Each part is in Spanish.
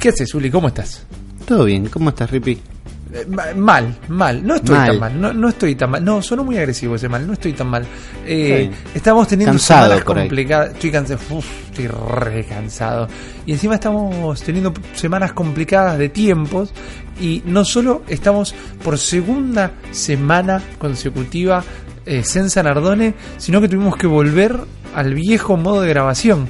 ¿Qué haces, Uli? ¿Cómo estás? Todo bien, ¿cómo estás, Ripi? Eh, ma- mal, mal. No estoy Mal. tan mal. No, no estoy tan mal. No, sonó muy agresivo ese mal. No estoy tan mal. Eh, estamos teniendo Cansado semanas complicadas. Estoy cansado. Uf, estoy re cansado. Y encima estamos teniendo semanas complicadas de tiempos. Y no solo estamos por segunda semana consecutiva eh, Senza Nardone, sino que tuvimos que volver al viejo modo de grabación.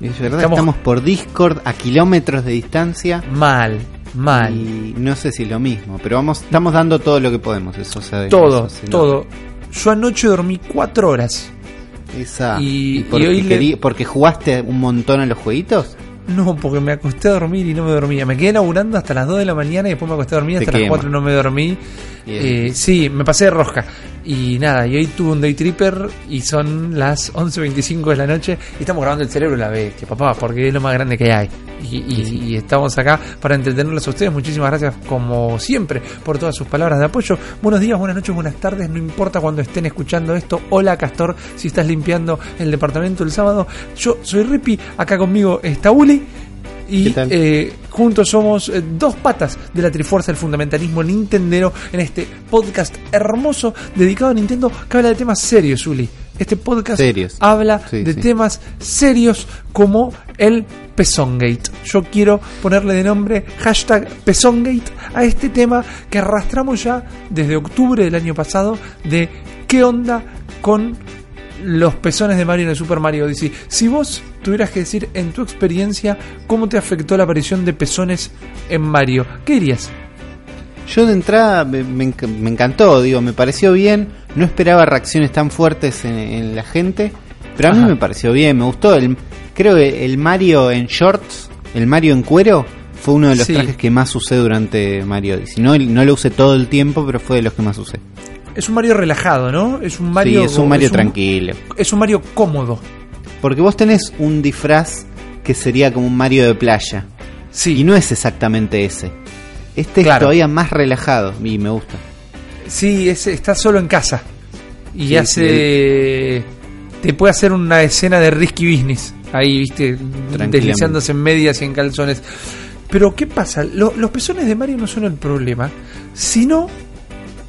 Es verdad, Estamos- estamos... por Discord a kilómetros de distancia. Mal, mal. Y no sé si lo mismo, pero vamos, estamos dando todo lo que podemos. Eso se Todo, eso se todo. Yo anoche dormí cuatro horas. Esa, Y- y, porque, y le- jugaste un montón a los jueguitos. No, porque me acosté a dormir y no me dormía. Me quedé laburando hasta las 2 de la mañana y después me acosté a dormir hasta las quema. 4 no me dormí. Eh, sí, me pasé de rosca. Y nada, y hoy tuve un day tripper y son las 11.25 de la noche y estamos grabando el cerebro la bestia, papá, porque es lo más grande que hay. Y, y- y estamos acá para entretenerlos a ustedes. Muchísimas gracias, como siempre, por todas sus palabras de apoyo. Buenos días, buenas noches, buenas tardes. No importa cuando estén escuchando esto. Hola, Castor, si estás limpiando el departamento el sábado. Yo soy Rippy, acá conmigo está Uli. Y eh, juntos somos eh, dos patas de la Trifuerza del Fundamentalismo Nintendero en este podcast hermoso dedicado a Nintendo que habla de temas serios, Uli. Este podcast Serios. habla Sí, de sí. temas serios como el Pezongate. Yo quiero ponerle de nombre hashtag Pezongate a este tema que arrastramos ya desde octubre del año pasado de qué onda con los pezones de Mario en el Super Mario Odyssey. Si vos tuvieras que decir en tu experiencia cómo te afectó la aparición de pezones en Mario, ¿qué dirías? Yo de entrada me, me enc- me encantó, digo, me pareció bien. No esperaba reacciones tan fuertes en, en la gente, pero a mí me pareció bien, me gustó. El, creo que el Mario en shorts, el Mario en cuero, fue uno de los Sí. trajes que más usé durante Mario Odyssey. No, no lo usé todo el tiempo, pero fue de los que más usé. Es un Mario relajado, ¿no? Es un Mario sí, es un Mario es un- tranquilo. Es un Mario cómodo. Porque vos tenés un disfraz que sería como un Mario de playa. Sí. Y no es exactamente ese. Este Claro. es todavía más relajado y me gusta. Sí, es, está solo en casa. Y Sí, hace. Te puede hacer una escena de risky business. Ahí, viste, deslizándose en medias y en calzones. Pero, ¿qué pasa? Lo- los pezones de Mario no son el problema, sino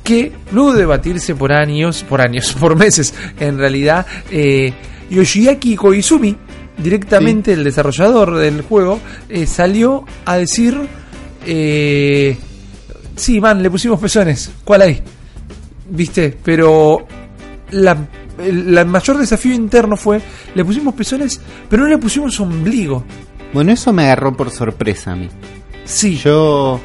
que luego de debatirse por años, por años, por meses, en realidad, eh, Yoshiaki Koizumi, directamente el desarrollador del juego, eh, salió a decir. Eh, sí, man, le pusimos pezones. ¿Cuál hay? ¿Viste? Pero la, el la mayor desafío interno fue, le pusimos pezones, pero no le pusimos ombligo. Bueno, eso me agarró por sorpresa a mí. Sí, Yo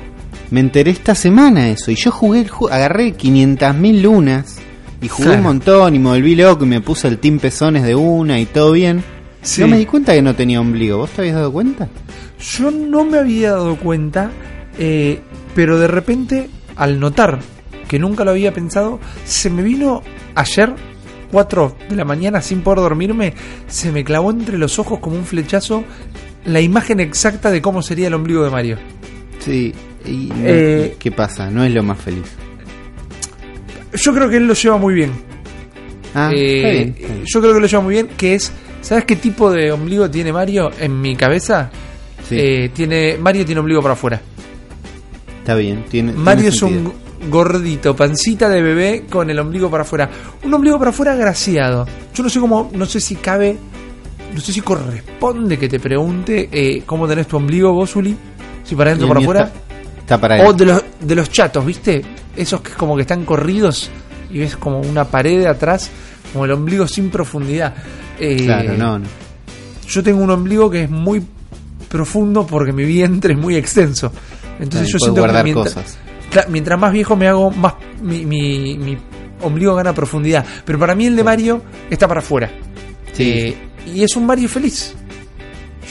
me enteré esta semana eso y yo jugué, el ju- agarré 500.000 lunas y jugué Claro. un montón y me volví loco y me puse el team pezones de una y todo bien. sí. No me di cuenta que no tenía ombligo. ¿Vos te habías dado cuenta? Yo no me había dado cuenta, eh, pero de repente, al notar que nunca lo había pensado, se me vino ayer, 4 de la mañana, sin poder dormirme, se me clavó entre los ojos como un flechazo la imagen exacta de cómo sería el ombligo de Mario. Sí. Y no- Eh, ¿Qué pasa? No es lo más feliz. Yo creo que él lo lleva muy bien. Ah, Eh, está bien, está bien. Yo creo que lo lleva muy bien, que es, ¿sabes qué tipo de ombligo tiene Mario en mi cabeza? Sí, Eh, tiene Mario tiene ombligo para afuera. está bien. Tiene, tiene Mario es sentido. un gordito, pancita de bebé con el ombligo para afuera. Un ombligo para afuera agraciado. Yo no sé cómo, no sé si cabe, no sé si corresponde que te pregunte eh, cómo tenés tu ombligo vos, Uli. Si para adentro o para afuera. Está, está para O de los, de los chatos, ¿viste? Esos que como que están corridos y ves como una pared de atrás, como el ombligo sin profundidad. Eh, Claro, no, no. Yo tengo un ombligo que es muy profundo porque mi vientre es muy extenso. Entonces yo siento que mientras, cosas. Mientras más viejo me hago, más mi, mi- mi ombligo gana profundidad. Pero para mí el de Mario está para afuera. Sí. Eh, y es un Mario feliz.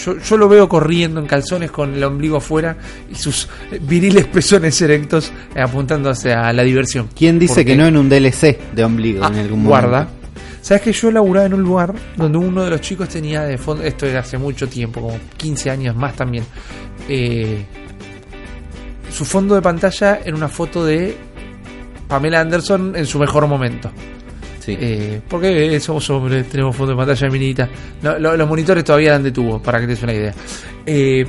Yo, yo lo veo corriendo en calzones con el ombligo afuera y sus viriles pezones erectos eh, apuntando hacia la diversión. ¿Quién dice Porque- que no en un DLC de ombligo Ah, en algún guarda. momento? ¿Sabes que yo laburaba en un lugar donde uno de los chicos tenía de fondo, esto era hace mucho tiempo, como 15 años más también, eh, su fondo de pantalla era una foto de Pamela Anderson en su mejor momento. Sí. Eh, porque somos hombres, tenemos fondo de pantalla minita. No, lo- los monitores todavía dan de tubo, para que te des una idea. Eh,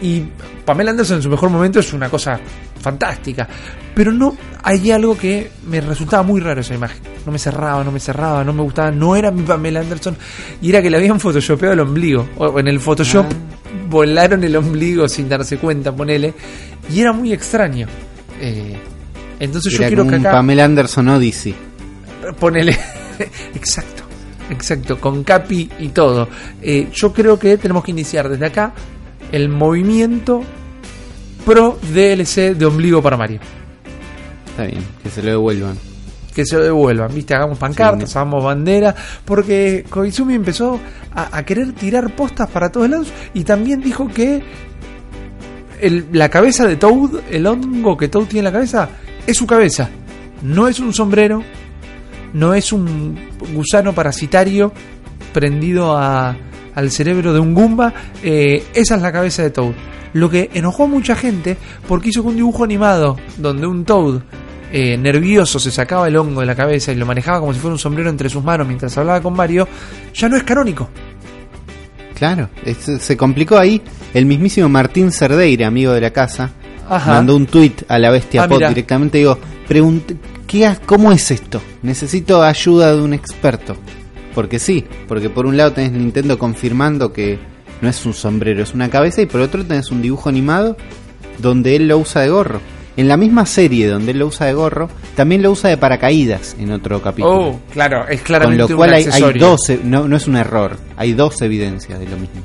Y Pamela Anderson en su mejor momento es una cosa fantástica. Pero no hay algo que me resultaba muy raro esa imagen. No me cerraba, no me cerraba, no me gustaba. No era mi Pamela Anderson. Y era que le habían photoshopeado el ombligo. O en el Photoshop Ah. volaron el ombligo sin darse cuenta, ponele. Y era muy extraño. Eh, entonces yo quiero como que un. Pamela Anderson Odyssey. Ponele. exacto. Exacto. Con Capi y todo. Eh, yo creo que tenemos que iniciar desde acá el movimiento pro DLC de ombligo para Mario. Está bien, que se lo devuelvan. Que se lo devuelvan, ¿viste? Hagamos pancartas, Sí. hagamos bandera. Porque Koizumi empezó a, a querer tirar postas para todos lados. Y también dijo que el- la cabeza de Toad, el hongo que Toad tiene en la cabeza, es su cabeza. No es un sombrero, no es un gusano parasitario prendido a- al cerebro de un Goomba. eh, esa es la cabeza de Toad. Lo que enojó a mucha gente porque hizo que un dibujo animado donde un Toad eh, nervioso se sacaba el hongo de la cabeza y lo manejaba como si fuera un sombrero entre sus manos mientras hablaba con Mario, ya no es canónico. Claro, es- se complicó ahí. El mismísimo Martín Cerdeira, amigo de la casa, Ajá. mandó un tuit a la bestia Ah, Pod mira. directamente. Digo, pregunté, ¿qué, ¿cómo es esto? Necesito ayuda de un experto. Porque sí, porque por un lado tenés Nintendo confirmando que no es un sombrero, es una cabeza, y por otro tenés un dibujo animado donde él lo usa de gorro. En la misma serie donde él lo usa de gorro, también lo usa de paracaídas en otro capítulo. Oh, claro, es Con claramente lo cual un hay, dos, e- no, no es un error, hay dos evidencias de lo mismo.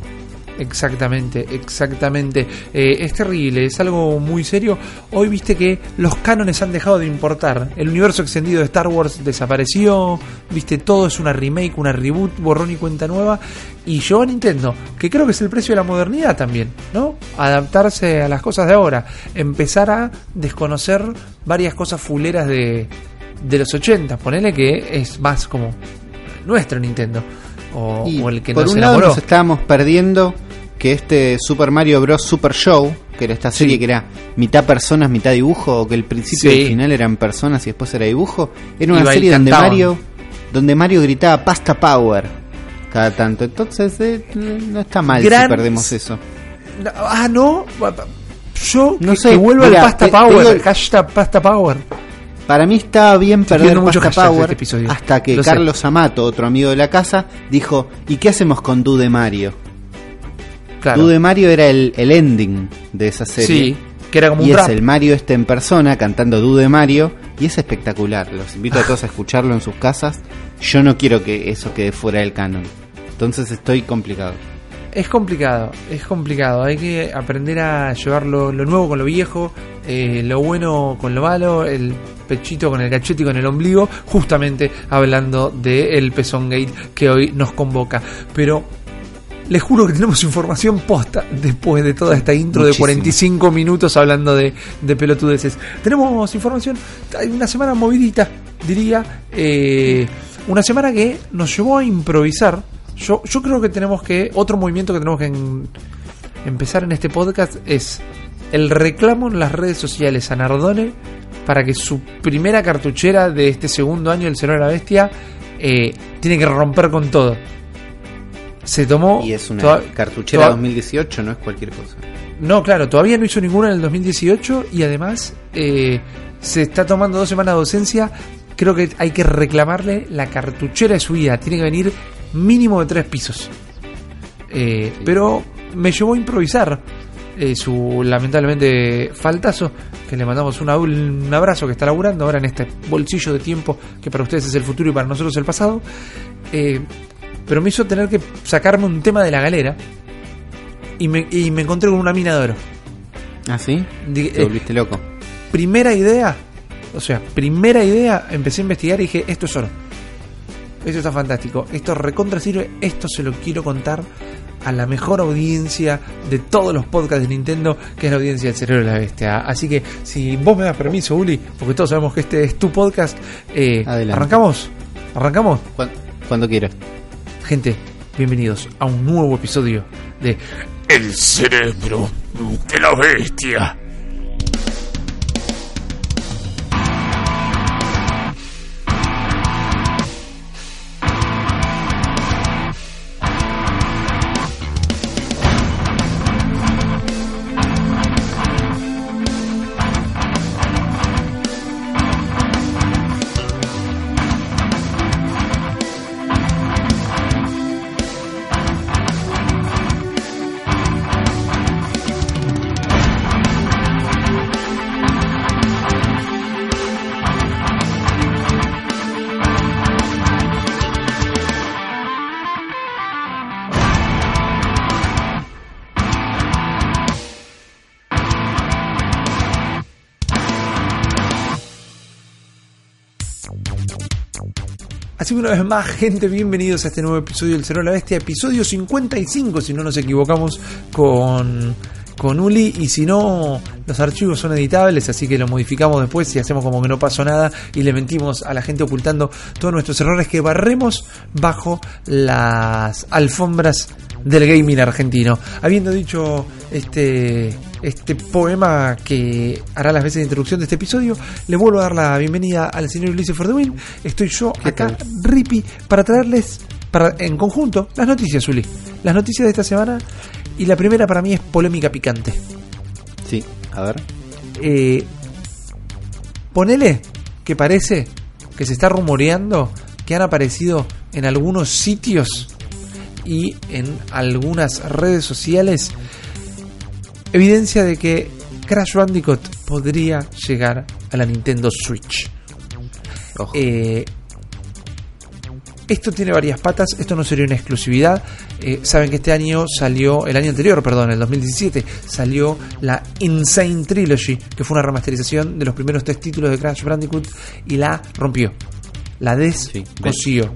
Exactamente, exactamente. Eh, es terrible, es algo muy serio. Hoy viste que los cánones han dejado de importar. El universo extendido de Star Wars desapareció. Viste, todo es una remake, una reboot, borrón y cuenta nueva. Y llegó a Nintendo, que creo que es el precio de la modernidad también, ¿no? Adaptarse a las cosas de ahora. Empezar a desconocer varias cosas fuleras de, de los 80. Ponele que es más como nuestro Nintendo. O, el que por nos un lado nos estábamos perdiendo que este Super Mario Bros. Super Show, que era esta serie Sí. que era mitad personas, mitad dibujo, o que el principio y Sí. el final eran personas y después era dibujo, era una Iba y serie donde. Mario, donde Mario gritaba Pasta Power cada tanto. Entonces eh, no está mal Gran- si perdemos eso. Ah, no. Yo No que, sé, que vuelva mira, el Pasta te- Power. digo- hashtag Pasta Power. Para mí estaba bien perder muchos Pasta Power este episodio. hasta que Lo sé. Carlos Amato, otro amigo de la casa, dijo, ¿y qué hacemos con Du de Mario? Claro. Du de Mario era el, el ending de esa serie. sí, que era como Y un es rap. el Mario este en persona cantando Du de Mario y es espectacular. Los invito a todos a escucharlo en sus casas. Yo no quiero que eso quede fuera del canon. Entonces estoy complicado. Es complicado, es complicado. Hay que aprender a llevar lo, lo nuevo con lo viejo, eh, lo bueno con lo malo, el pechito con el cachete y con el ombligo, justamente hablando del Pezón Gate que hoy nos convoca. Pero les juro que tenemos información posta después de toda esta intro Muchísimo. de 45 minutos hablando de, de pelotudeces. Tenemos información, hay una semana movidita, diría. eh, una semana que nos llevó a improvisar. Yo, yo creo que tenemos que. Otro movimiento que tenemos que en- empezar en este podcast es el reclamo en las redes sociales a Nardone para que su primera cartuchera de este segundo año del Señor de la Bestia eh, tiene que romper con todo. Se tomó. Y es una cartuchera toda- 2018, no es cualquier cosa. no, claro, todavía no hizo ninguna en el 2018 y además eh, se está tomando dos semanas de docencia. Creo que hay que reclamarle la cartuchera de su vida. Tiene que venir mínimo de tres pisos. Eh, Pero me llevó a improvisar eh, su lamentablemente faltazo. Que le mandamos una- un abrazo que está laburando ahora en este bolsillo de tiempo que para ustedes es el futuro y para nosotros el pasado. Eh, pero me hizo tener que sacarme un tema de la galera. Y me, y me encontré con una mina de oro. ¿Ah, sí? Te eh, volviste loco. primera idea, o sea, primera idea, empecé a investigar y dije, esto es oro. Esto está fantástico, esto recontra sirve, esto se lo quiero contar a la mejor audiencia de todos los podcasts de Nintendo, que es la audiencia del cerebro de la bestia. Así que, si vos me das permiso, Uli, porque todos sabemos que este es tu podcast, eh, Adelante. arrancamos, arrancamos. Cuan- Cuando quieras. Bienvenidos a un nuevo episodio de El cerebro de la bestia. Así que una vez más, gente, bienvenidos a este nuevo episodio del Cero de la Bestia, episodio 55, si no nos equivocamos con, con Uli, y si no, los archivos son editables, así que lo modificamos después y hacemos como que no pasó nada y le mentimos a la gente ocultando todos nuestros errores que barremos bajo las alfombras del gaming argentino. Habiendo dicho este, este poema que hará las veces de introducción de este episodio, le vuelvo a dar la bienvenida al señor Ulises Fordewin. Estoy yo acá, Rippy, para traerles para, en conjunto las noticias, Uli. Las noticias de esta semana. Y la primera para mí es polémica picante. Sí, a ver. Eh, ponele que parece que se está rumoreando que han aparecido en algunos sitios y en algunas redes sociales evidencia de que Crash Bandicoot podría llegar a la Nintendo Switch. Eh, esto tiene varias patas, esto no sería una exclusividad. Eh, saben que este año salió, el año anterior, perdón, el 2017, salió la Insane Trilogy, que fue una remasterización de los primeros tres títulos de Crash Bandicoot y la rompió. La descosió.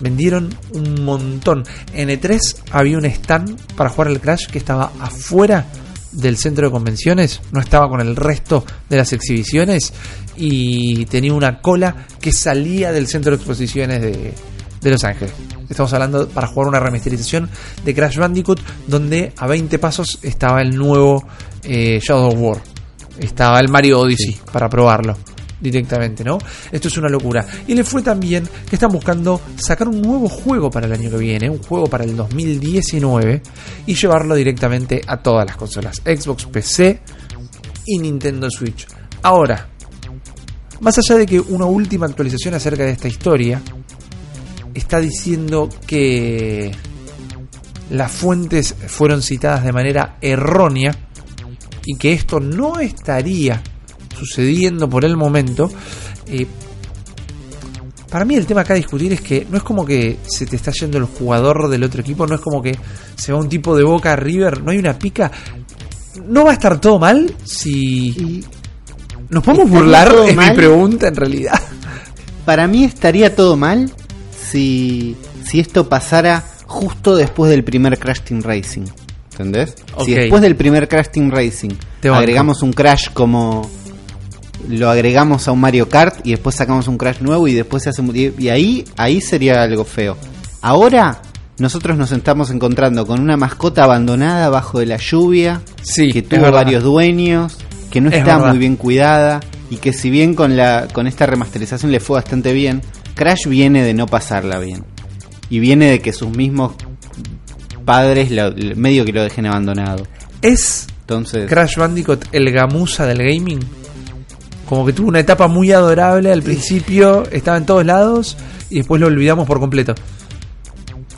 Vendieron un montón. En E3 había un stand para jugar el Crash que estaba afuera del centro de convenciones, no estaba con el resto de las exhibiciones y tenía una cola que salía del centro de exposiciones de, de Los Ángeles. Estamos hablando para jugar una remasterización de Crash Bandicoot donde a 20 pasos estaba el nuevo eh, Shadow of War. Estaba el Mario Odyssey sí. para probarlo directamente, ¿no? Esto es una locura. Y le fue también que están buscando sacar un nuevo juego para el año que viene, un juego para el 2019 y llevarlo directamente a todas las consolas, Xbox, PC y Nintendo Switch. Ahora, más allá de que una última actualización acerca de esta historia está diciendo que las fuentes fueron citadas de manera errónea y que esto no estaría sucediendo por el momento. Eh, para mí el tema acá a discutir es que no es como que se te está yendo el jugador del otro equipo, no es como que se va un tipo de boca a River, no hay una pica. No va a estar todo mal si... ¿Nos podemos burlar? Es mal? mi pregunta en realidad. Para mí estaría todo mal si, si esto pasara justo después del primer Crash Team Racing. ¿Entendés? Okay. Si después del primer Crash Team Racing agregamos un Crash como lo agregamos a un Mario Kart y después sacamos un Crash nuevo y después se hace y ahí ahí sería algo feo. Ahora nosotros nos estamos encontrando con una mascota abandonada bajo de la lluvia, sí, que tuvo varios dueños, que no Es está verdad. muy bien cuidada y que si bien con la con esta remasterización le fue bastante bien, Crash viene de no pasarla bien. Y viene de que sus mismos padres lo- medio que lo dejen abandonado. ¿Es Entonces, Crash Bandicoot el gamuza del gaming? Como que tuvo una etapa muy adorable al principio, estaba en todos lados y después lo olvidamos por completo.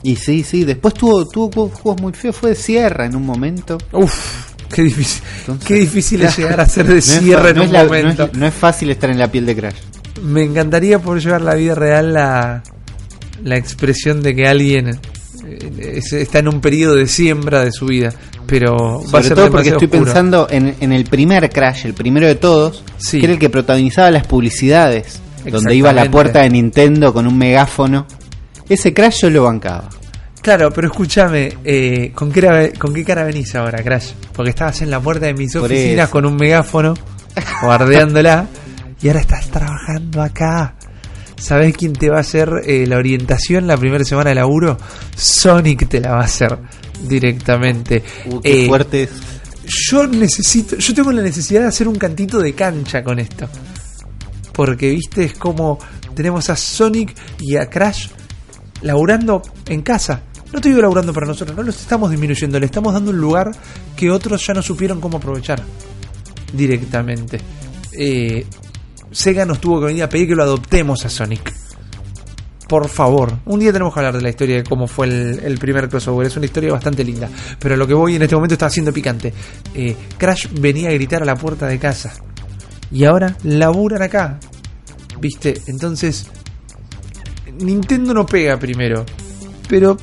y sí, sí, después tuvo tuvo juegos muy feos, fue de Sierra en un momento. Uf, qué difícil. Entonces- qué difícil es llegar a ser de No cierre en no un no momento. es- no es fácil estar en la piel de Crash. Me encantaría poder llevar la vida real la, la expresión de que alguien está en un periodo de siembra de su vida, pero va a Sobre ser todo porque estoy oscuro. pensando en, en el primer Crash, el primero de todos, Sí. que era el que protagonizaba las publicidades, donde iba a la puerta de Nintendo con un megáfono. Ese Crash yo lo bancaba. Claro, pero escúchame, eh, ¿con, qué era- ¿con qué cara venís ahora, Crash? Porque estabas en la puerta de mis Por oficinas eso. con un megáfono, guardeándola, y ahora estás trabajando acá. ¿Sabés quién te va a hacer eh, la orientación la primera semana de laburo? Sonic te la va a hacer directamente. Uh, qué Eh, fuerte es. yo necesito, yo tengo la necesidad de hacer un cantito de cancha con esto. Porque, viste, es como tenemos a Sonic y a Crash laburando en casa. No te digo laburando para nosotros, no los estamos disminuyendo, le estamos dando un lugar que otros ya no supieron cómo aprovechar directamente. Eh, Sega nos tuvo que venir a pedir que lo adoptemos a Sonic. Por favor, un día tenemos que hablar de la historia de cómo fue el, el primer crossover. Es una historia bastante linda. Pero lo que voy en este momento está haciendo picante. Eh, Crash venía a gritar a la puerta de casa. Y ahora laburan acá. ¿Viste? Entonces, Nintendo no pega primero. Pero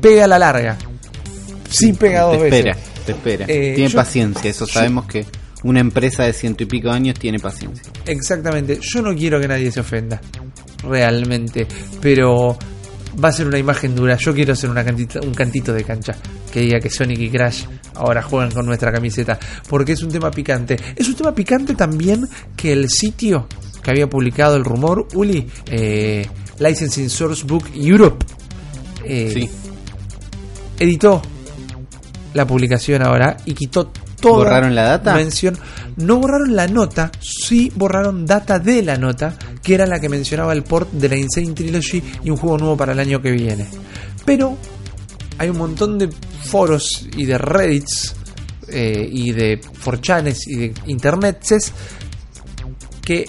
pega a la larga. Sí pega dos te veces. espera, te espera. Eh, tiene yo- paciencia, eso yo- sabemos que una empresa de ciento y pico años tiene paciencia. Exactamente. Yo no quiero que nadie se ofenda. realmente, pero va a ser una imagen dura. Yo quiero hacer una un cantito de cancha que diga que Sonic y Crash ahora juegan con nuestra camiseta, porque es un tema picante. Es un tema picante también que el sitio que había publicado el rumor, Uli, eh, Licensing Source Book Europe, eh, Sí. editó la publicación ahora y quitó toda ¿Borraron la data? mención. No borraron la nota, sí borraron data de la nota, que era la que mencionaba el port de la Insane Trilogy y un juego nuevo para el año que viene. Pero hay un montón de foros y de reddits eh, y de forchanes y de internets que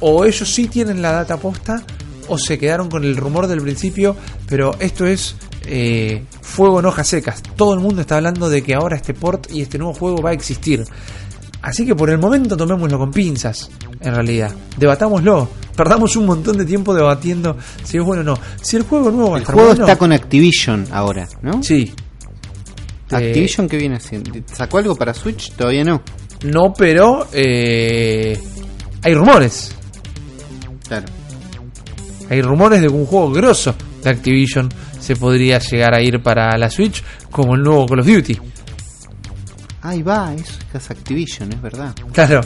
o ellos sí tienen la data posta o se quedaron con el rumor del principio, pero esto es eh, fuego en hojas secas. Todo el mundo está hablando de que ahora este port y este nuevo juego va a existir. Así que por el momento tomémoslo con pinzas, en realidad. Debatámoslo. Perdamos un montón de tiempo debatiendo si es bueno o no. Si el juego nuevo va a El estar juego bueno, está con Activision ahora, ¿no? Sí. Eh, Activision, ¿qué viene haciendo? ¿Sacó algo para Switch? Todavía no. no, pero eh, hay rumores. Claro. Hay rumores de un juego grosso de Activision se podría llegar a ir para la Switch como el nuevo Call of Duty. Ahí va, eso es Activision, es verdad. Claro.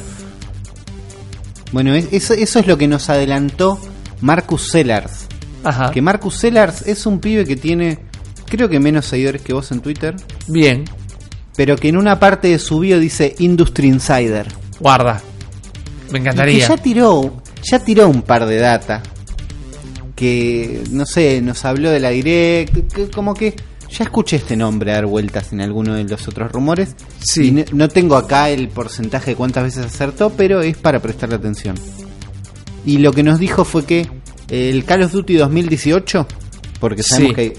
Bueno, es- eso, eso es lo que nos adelantó Marcus Sellars. Ajá. Que Marcus Sellars es un pibe que tiene, creo que menos seguidores que vos en Twitter, Bien. pero que en una parte de su bio dice Industry Insider. Guarda. Me Y que encantaría. ya tiró, ya tiró un par de data. Que, no sé, nos habló de la Direct, que como que ya escuché este nombre dar vueltas en alguno de los otros rumores. Sí. Y no, no tengo acá el porcentaje de cuántas veces acertó, pero es para prestarle atención. Y lo que nos dijo fue que el Call of Duty 2018, porque sabemos Sí. que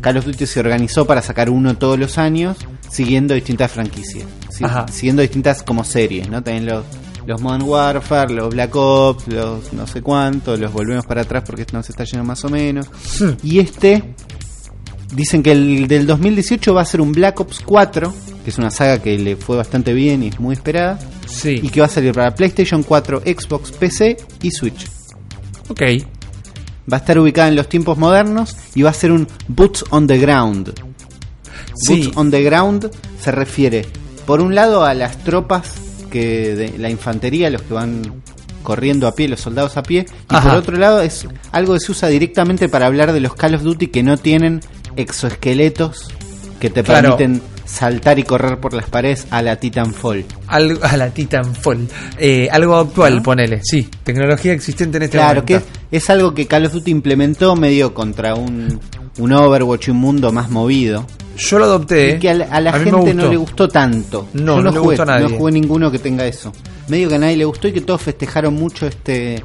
Call of Duty se organizó para sacar uno todos los años, siguiendo distintas franquicias, Ajá. siguiendo distintas como series, ¿no? También los, los Modern Warfare, los Black Ops, los no sé cuántos, los volvemos para atrás porque no se está yendo más o menos. Y este, dicen que el del 2018 va a ser un Black Ops 4, que es una saga que le fue bastante bien y es muy esperada, Sí. y que va a salir para PlayStation 4, Xbox, PC y Switch. Ok. Va a estar ubicada en los tiempos modernos y va a ser un Boots on the Ground. Sí. Boots on the Ground se refiere, por un lado, a las tropas que de la infantería, los que van corriendo a pie, los soldados a pie, y Ajá. por otro lado es algo que se usa directamente para hablar de los Call of Duty que no tienen exoesqueletos que te Claro. permiten saltar y correr por las paredes a la Titanfall. Algo, a la Titanfall. Eh, algo actual, ¿No? ponele. Sí. Tecnología existente en este Claro, que momento. es, es algo que Call of Duty implementó medio contra un, un Overwatch y un mundo más movido. Yo lo adopté. Y que a la, a A gente no le gustó tanto. No, Yo no le jugué, gustó a nadie. No jugué ninguno que tenga eso. Medio que a nadie le gustó y que todos festejaron mucho este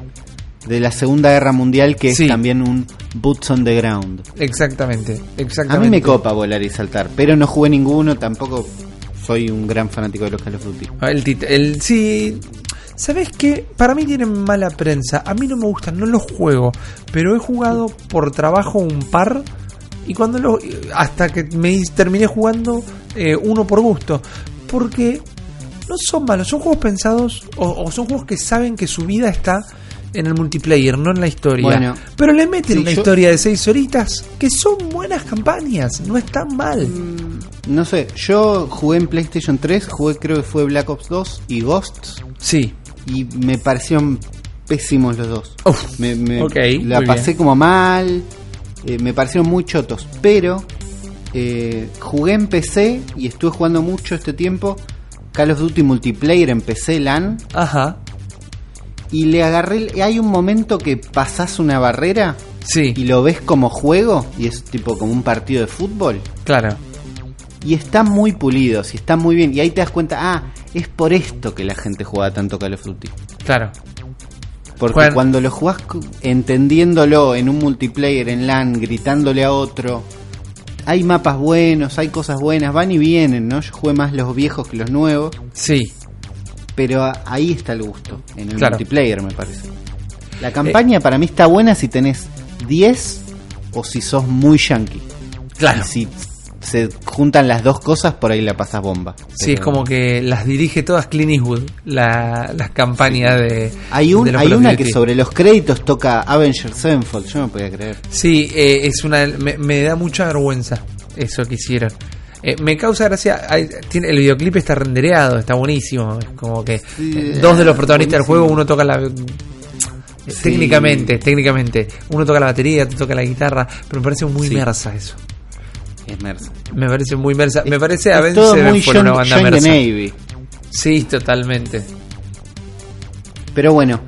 de la Segunda Guerra Mundial, que Sí. es también un Boots on the Ground. Exactamente. A Exactamente. mí me copa volar y saltar, pero no jugué ninguno, tampoco soy un gran fanático de los Call of Duty. Ah, El, el sí. ¿Sabes qué? Para mí tienen mala prensa. A mí no me gustan, no los juego. Pero he jugado por trabajo un par. Y cuando lo. Hasta que me terminé jugando eh, uno por gusto. Porque no son malos, son juegos pensados. O, o son juegos que saben que su vida está en el multiplayer, no en la historia. Bueno. pero le meten Sí, una yo- historia de seis horitas que son buenas campañas, no están mal. No sé, yo jugué en PlayStation 3, jugué creo que fue Black Ops 2 y Ghosts, Sí. y me parecieron pésimos los dos. Uf, me, me- ok, la pasé bien. como mal, eh, me parecieron muy chotos, pero eh, jugué en PC y estuve jugando mucho este tiempo Call of Duty Multiplayer en PC LAN Ajá. y le agarré, hay un momento que pasás una barrera Sí, y lo ves como juego y es tipo como un partido de fútbol. claro. Y están muy pulidos y están muy bien. Y ahí te das cuenta, ah, es por esto que la gente juega tanto Call of Duty. Claro. Porque cuando lo jugás entendiéndolo en un multiplayer, en LAN, gritándole a otro, hay mapas buenos, hay cosas buenas, van y vienen, ¿no? Yo jugué más los viejos que los nuevos, Sí. pero ahí está el gusto, en el Claro. multiplayer me parece. La campaña para mí está buena si tenés 10 o si sos muy yankee. Claro. Y si se juntan las dos cosas, por ahí la pasas bomba. Sí, es como que las dirige todas Clint Eastwood, la- las campañas de. Hay, un, de hay una que sobre los créditos toca Avengers Sevenfold, yo no podía creer. Sí, eh, es una. Me, me da mucha vergüenza eso que hicieron. Eh, me causa gracia. hay- tiene, el videoclip está rendereado, está buenísimo. Es como que Sí, eh, dos de los protagonistas del juego, uno toca la. Sí. Técnicamente, técnicamente. Uno toca la batería, otro toca la guitarra. Pero me parece muy Sí. inmersa eso. Es Mersa. Me parece muy inmersa. Me parece a Es veces John, una banda John. Navy. Sí, totalmente. Pero bueno,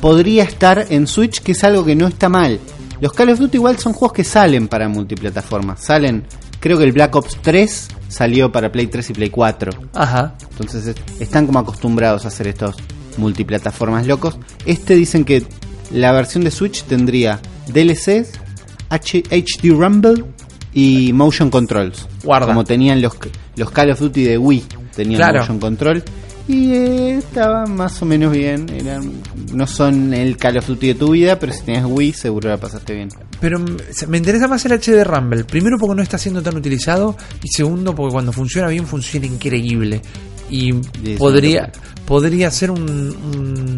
podría estar en Switch, que es algo que no está mal. Los Call of Duty igual son juegos que salen para multiplataformas. Salen, creo que el Black Ops 3 salió para Play 3 y Play 4. Ajá. Entonces es- están como acostumbrados a hacer estos multiplataformas locos. Este dicen que la versión de Switch tendría DLCs, H- HD Rumble y Motion Controls. Guarda. Como tenían los, los Call of Duty de Wii, tenían Claro. Motion Control. Y eh, estaban más o menos bien. Eran, no son el Call of Duty de tu vida, pero si tenías Wii seguro la pasaste bien. Pero me interesa más el HD Rumble. Primero porque no está siendo tan utilizado. Y segundo porque cuando funciona bien, funciona increíble. Y podría, podría ser un, un-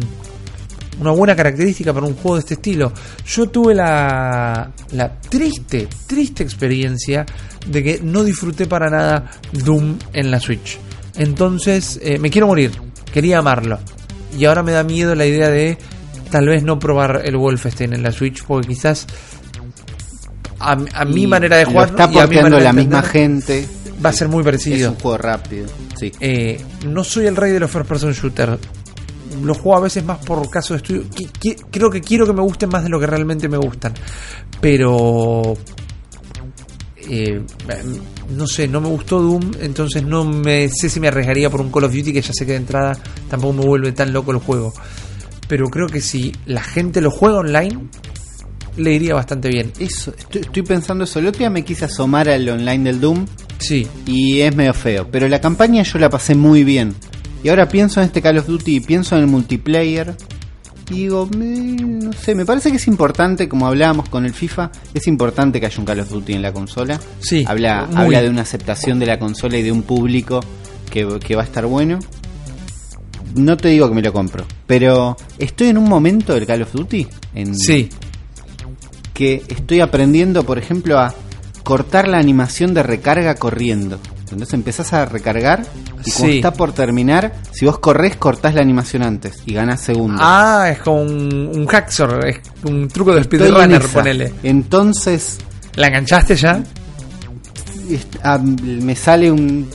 una buena característica para un juego de este estilo. Yo tuve la, la triste, triste experiencia de que no disfruté para nada Doom en la Switch. Entonces, eh, me quiero morir. Quería amarlo. Y ahora me da miedo la idea de tal vez no probar el Wolfenstein en la Switch porque quizás a, a mi manera de lo jugar está a mi porteando la misma gente. va a ser muy Es parecido. un juego rápido. Sí. Eh, no soy el rey de los first person shooter. Lo juego a veces más por caso de estudio. Creo que quiero que me gusten más de lo que realmente me gustan. Pero. eh, no sé, no me gustó Doom. Entonces no me sé si me arriesgaría por un Call of Duty que ya sé que de entrada tampoco me vuelve tan loco el juego. Pero creo que si la gente lo juega online, le iría bastante bien. Eso, estoy, estoy pensando eso. El otro día me quise asomar al online del Doom Sí, y es medio feo. Pero la campaña yo la pasé muy bien. Y ahora pienso en este Call of Duty y pienso en el multiplayer. Y digo, me- no sé, me parece que es importante, como hablábamos con el FIFA, es importante que haya un Call of Duty en la consola. Sí, Habla, muy. habla de una aceptación de la consola y de un público que, que va a estar bueno. No te digo que me lo compro, pero estoy en un momento del Call of Duty en, sí, que estoy aprendiendo, por ejemplo, a cortar la animación de recarga corriendo. Entonces empezás a recargar y cuando Sí. está por terminar, si vos corres, cortás la animación antes y ganás segundos. Ah, es como un, un hacksaw, es un truco de en speedrunner, esa. ponele. Entonces ¿La enganchaste ya? ah, me sale un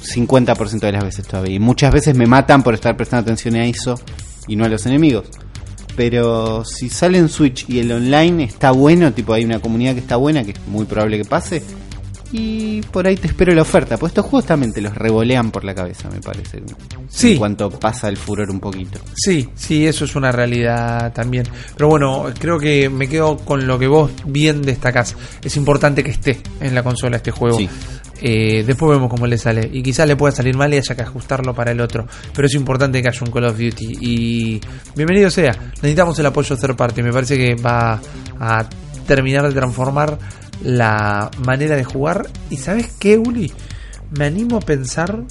50% de las veces todavía. Y muchas veces me matan por estar prestando atención a eso y no a los enemigos. Pero si sale en Switch y el online está bueno, tipo hay una comunidad que está buena, que es muy probable que pase, y por ahí te espero la oferta. Pues estos juegos también te los revolean por la cabeza, me parece. Sí. En cuanto pasa el furor un poquito. Sí, sí, eso es una realidad también. Pero bueno, creo que me quedo con lo que vos bien destacás. Es importante que esté en la consola este juego. Sí. Eh, después vemos cómo le sale. Y quizás le pueda salir mal y haya que ajustarlo para el otro. Pero es importante que haya un Call of Duty. Y bienvenido sea. Necesitamos el apoyo third party. Me parece que va a terminar de transformar la manera de jugar. ¿Y sabes qué, Uli? Me animo a pensar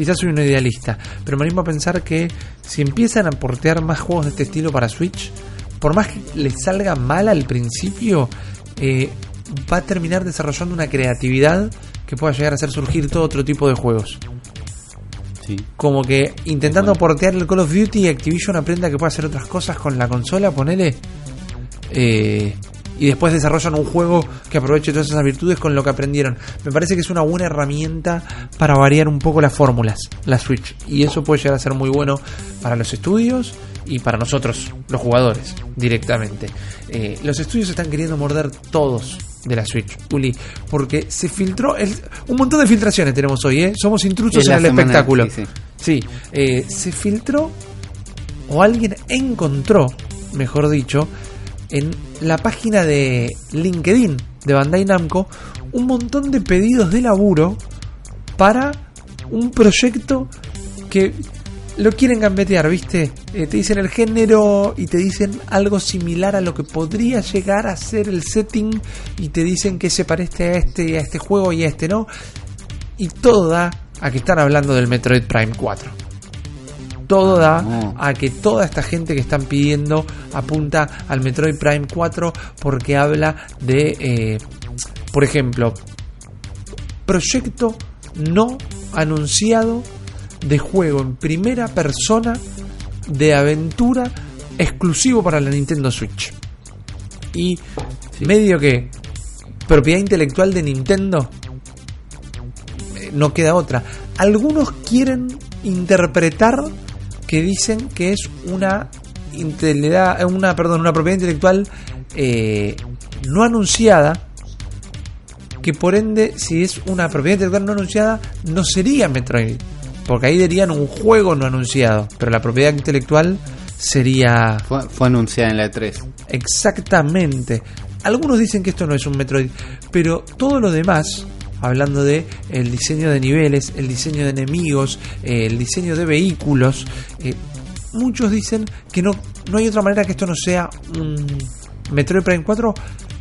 quizás soy un idealista, pero me animo a pensar que si empiezan a portear más juegos de este estilo para Switch, por más que les salga mal al principio, eh, va a terminar desarrollando una creatividad que pueda llegar a hacer surgir todo otro tipo de juegos. Sí. Como que intentando Bueno. portear el Call of Duty, Activision aprenda que puede hacer otras cosas con la consola, ponele. Eh, y después desarrollan un juego que aproveche todas esas virtudes con lo que aprendieron. Me parece que es una buena herramienta para variar un poco las fórmulas, la Switch. Y eso puede llegar a ser muy bueno para los estudios y para nosotros, los jugadores, directamente. Eh, los estudios están queriendo morder todos de la Switch, Uli, porque se filtró el- un montón de filtraciones tenemos hoy, ¿eh? Somos intrusos en el espectáculo. sí, sí. Sí, eh, se filtró o alguien encontró, mejor dicho, en la página de LinkedIn de Bandai Namco un montón de pedidos de laburo para un proyecto que lo quieren gambetear, ¿viste? Eh, te dicen el género y te dicen algo similar a lo que podría llegar a ser el setting y te dicen que se parece a este, a este juego y a este no. Y todo da a que están hablando del Metroid Prime 4. Todo da no. a que toda esta gente que están pidiendo apunta al Metroid Prime 4 porque habla de, eh, por ejemplo, proyecto no anunciado de juego en primera persona de aventura exclusivo para la Nintendo Switch. Y medio que propiedad intelectual de Nintendo eh, no queda otra. Algunos quieren interpretar que dicen que es una una perdón, una propiedad intelectual eh, no anunciada que por ende, si es una propiedad intelectual no anunciada, no sería Metroid. Porque ahí dirían un juego no anunciado. Pero la propiedad intelectual sería Fue, fue anunciada en la E3. exactamente. Algunos dicen que esto no es un Metroid. Pero todo lo demás, hablando de el diseño de niveles, el diseño de enemigos, eh, el diseño de vehículos, eh, muchos dicen que no, no hay otra manera que esto no sea un Metroid Prime 4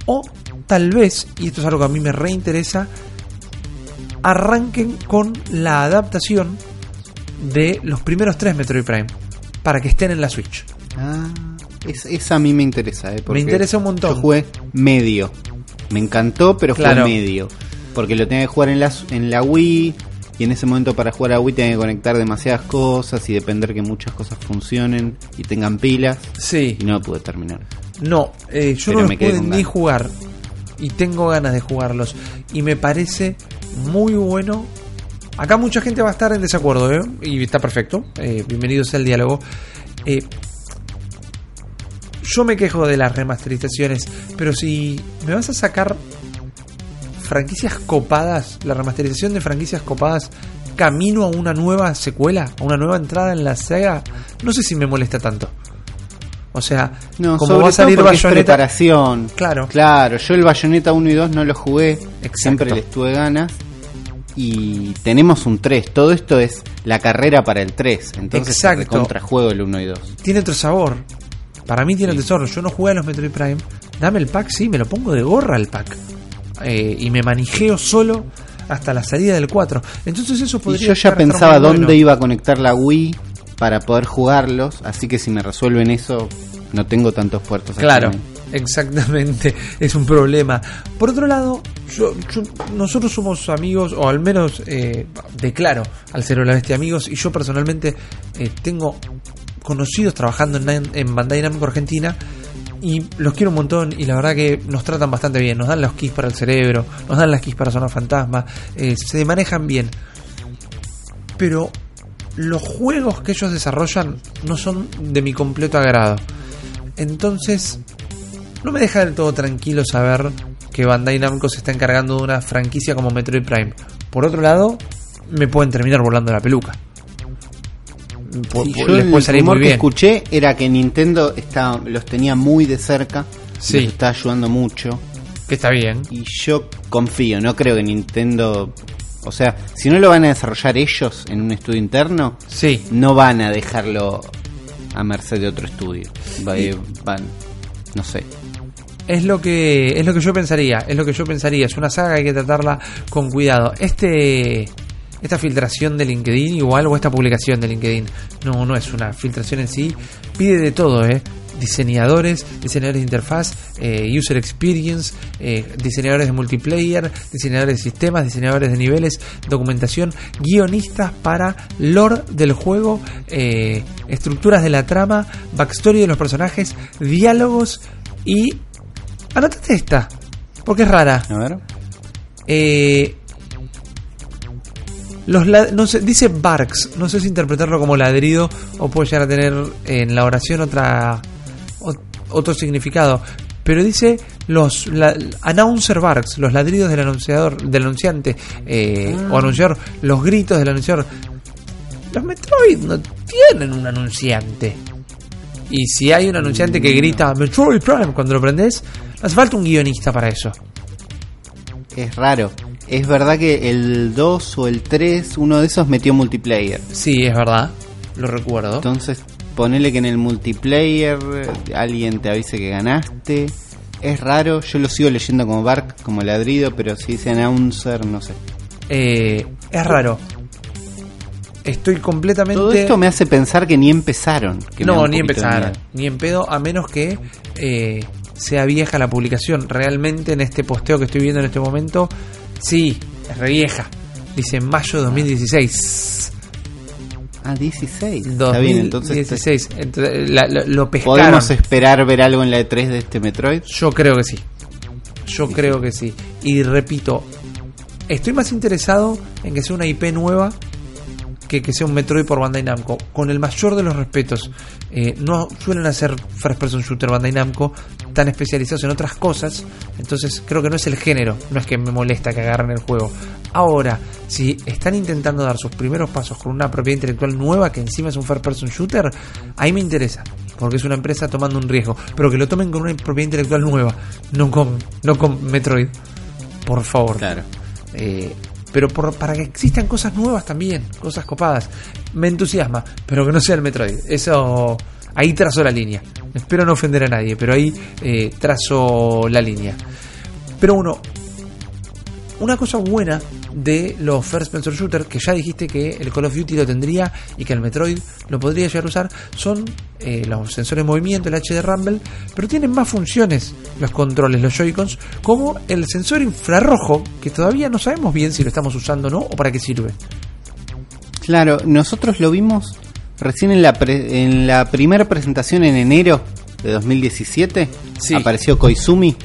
o tal vez, y esto es algo que a mí me reinteresa, arranquen con la adaptación de los primeros tres Metroid Prime para que estén en la Switch. Ah, es- esa a mí me interesa, ¿eh? porque interesa un montón. Yo jugué medio. Me encantó, pero Claro. fue medio. Porque lo tenía que jugar en la, en la Wii. Y en ese momento para jugar a Wii tenía que conectar demasiadas cosas y depender que muchas cosas funcionen y tengan pilas. Sí, Y no lo pude terminar. no, eh, yo Pero no me pude ni ganas. jugar y tengo ganas de jugarlos y me parece muy bueno. Acá mucha gente va a estar en desacuerdo, ¿eh? y está perfecto. Eh, bienvenidos al diálogo. Eh, yo me quejo de las remasterizaciones, pero si me vas a sacar franquicias copadas, la remasterización de franquicias copadas camino a una nueva secuela, a una nueva entrada en la Sega, no sé si me molesta tanto. O sea, No, como va a salir Bayonetta, preparación. Claro. Claro, yo el Bayonetta 1 y 2 no lo jugué. Exacto. Siempre les tuve ganas. Y tenemos un 3. Todo esto es la carrera para el 3. Entonces Exacto. contra juego el 1 y 2. tiene otro sabor. Para mí tiene Sí. sabor. Yo no jugué a los Metroid Prime. Dame el pack, sí, me lo pongo de gorra el pack. Eh, y me manijeo solo hasta la salida del 4. Entonces eso Y podría yo ya pensaba dónde bueno. iba a conectar la Wii para poder jugarlos. Así que si me resuelven eso, no tengo tantos puertos. aquí. Claro, exactamente, es un problema. Por otro lado, yo, yo- nosotros somos amigos, o al menos eh, declaro al Cero la Bestia amigos, y yo personalmente eh, tengo conocidos trabajando en, en Bandai Namco Argentina, y los quiero un montón, y la verdad que nos tratan bastante bien, nos dan los keys para el cerebro, nos dan las keys para Zona Fantasma, eh, se manejan bien. Pero los juegos que ellos desarrollan no son de mi completo agrado. Entonces, no me deja del todo tranquilo saber que Bandai Namco se está encargando de una franquicia como Metroid Prime. Por otro lado, me pueden terminar volando la peluca. Sí, yo les el puede salir rumor muy que escuché era que Nintendo está, los tenía muy de cerca. Sí. Los está ayudando mucho. Que está bien. Y yo confío, no creo que Nintendo. O sea, si no lo van a desarrollar ellos en un estudio interno, Sí. no van a dejarlo a merced de otro estudio. Y- van, no sé. Es lo que es lo que yo pensaría, es lo que yo pensaría, es una saga que hay que tratarla con cuidado. Este esta filtración de LinkedIn igual o esta publicación de LinkedIn no no es una filtración en sí, pide de todo, eh. Diseñadores, diseñadores de interfaz, eh, user experience, eh, diseñadores de multiplayer, diseñadores de sistemas, diseñadores de niveles, documentación, guionistas para lore del juego, eh, estructuras de la trama, backstory de los personajes, diálogos y Anotate esta, porque es rara. A ver. Eh, los no sé, dice barks, no sé si interpretarlo como ladrido o puede llegar a tener en la oración otra ot- otro significado. Pero dice los la- announcer barks, los ladridos del anunciador, del anunciante eh, o anunciador, los gritos del anunciador. Los Metroid no tienen un anunciante. Y si hay un anunciante que grita Metroid Prime cuando lo prendes, no hace falta un guionista para eso. Es raro. Es verdad que el 2 o el 3, uno de esos metió multiplayer. Sí, es verdad. lo recuerdo. Entonces, ponele que en el multiplayer eh, alguien te avise que ganaste. Es raro, yo lo sigo leyendo como Bark, como ladrido, pero si dice announcer, no sé. Eh, es raro. Estoy completamente. Todo esto me hace pensar que ni empezaron. que no, ni empezaron. Ni en pedo, a menos que eh, sea vieja la publicación. Realmente en este posteo que estoy viendo en este momento, sí, es re vieja. Dice mayo de 2016. Ah, 16. Está bien, entonces 2016. Entonces, la- lo, lo pescaron. ¿Podemos esperar ver algo en la E3 de este Metroid? Yo creo que sí. Yo creo que sí. Y repito, estoy más interesado en que sea una IP nueva que que sea un Metroid por Bandai Namco. Con el mayor de los respetos. Eh, no suelen hacer first person shooter Bandai Namco tan especializados en otras cosas. Entonces creo que no es el género. No es que me molesta que agarren el juego. Ahora, si están intentando dar sus primeros pasos con una propiedad intelectual nueva que encima es un first person shooter, ahí me interesa. Porque es una empresa tomando un riesgo. Pero que lo tomen con una propiedad intelectual nueva. No con, no con Metroid. Por favor. Claro. Eh, pero por- para que existan cosas nuevas también, cosas copadas. Me entusiasma, pero que no sea el Metroid. Eso, ahí trazo la línea. Espero no ofender a nadie, pero ahí eh, trazo la línea. Pero uno, una cosa buena de los First Person Shooter, que ya dijiste que el Call of Duty lo tendría y que el Metroid lo podría llegar a usar, son eh, los sensores de movimiento, el HD Rumble, pero tienen más funciones los controles, los Joy-Cons, como el sensor infrarrojo, que todavía no sabemos bien si lo estamos usando o no, o para qué sirve. Claro, nosotros lo vimos recién en la, pre- en la primera presentación en enero de 2017. Sí. Apareció Koizumi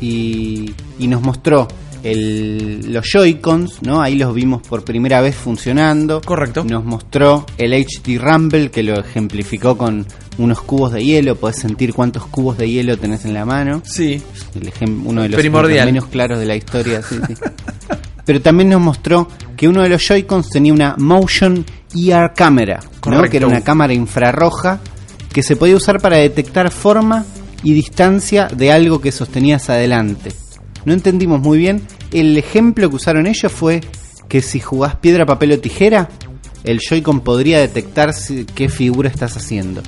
y, y nos mostró el, los Joy-Cons, ¿no? Ahí los vimos por primera vez funcionando. Correcto. Nos mostró el HD Rumble que lo ejemplificó con unos cubos de hielo. Podés sentir cuántos cubos de hielo tenés en la mano. Sí. El uno de los menos claros de la historia. sí, sí. Pero también nos mostró que uno de los Joy-Cons tenía una Motion ER Camera, que era una cámara infrarroja que se podía usar para detectar forma y distancia de algo que sostenías adelante. No entendimos muy bien. El ejemplo que usaron ellos fue que si jugás piedra, papel o tijera, el Joy-Con podría detectar si- qué figura estás haciendo.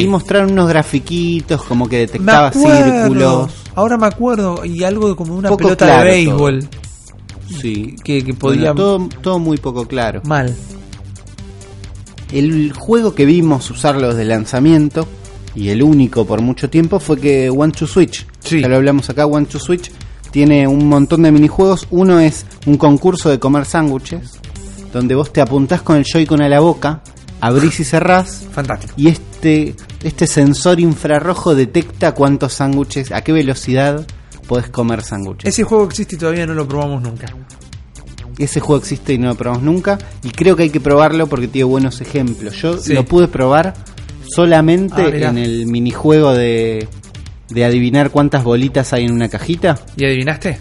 Y mostraron unos grafiquitos como que detectaba círculos. Ahora me acuerdo. Y algo de como una Poco pelota claro de béisbol. Sí. Que, que podía. Bueno, todo, todo muy poco claro. Mal. El juego que vimos usarlo de lanzamiento, y el único por mucho tiempo, fue que One to Switch. Sí. Ya lo hablamos acá, One to Switch tiene un montón de minijuegos. Uno es un concurso de comer sándwiches, donde vos te apuntás con el Joy-Con a la boca, abrís y cerrás, Fantástico. y este, este sensor infrarrojo detecta cuántos sándwiches, a qué velocidad podés comer sándwiches. Ese juego existe y todavía no lo probamos nunca. Ese juego existe y no lo probamos nunca. Y creo que hay que probarlo porque tiene buenos ejemplos. Yo Sí. lo pude probar solamente Ah, en el minijuego de, de adivinar cuántas bolitas hay en una cajita. ¿Y adivinaste?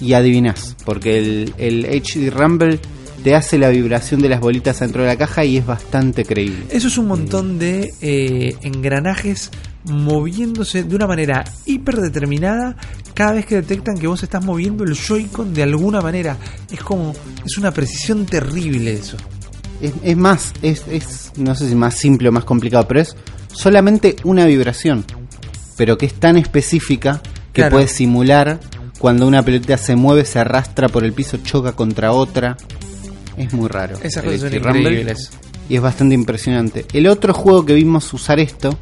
Y adivinás. Porque el, el HD Rumble te hace la vibración de las bolitas dentro de la caja y es bastante creíble. Eso es un montón de eh, engranajes moviéndose de una manera hiperdeterminada cada vez que detectan que vos estás moviendo el Joy-Con de alguna manera. Es como, es una precisión terrible eso. Es, es más, es, es, no sé si más simple o más complicado, pero es solamente una vibración. Pero que es tan específica que Claro. puede simular cuando una pelotita se mueve, se arrastra por el piso, choca contra otra. Es muy raro. Esas cosas son increíbles. Y es bastante impresionante. El otro juego que vimos usar esto,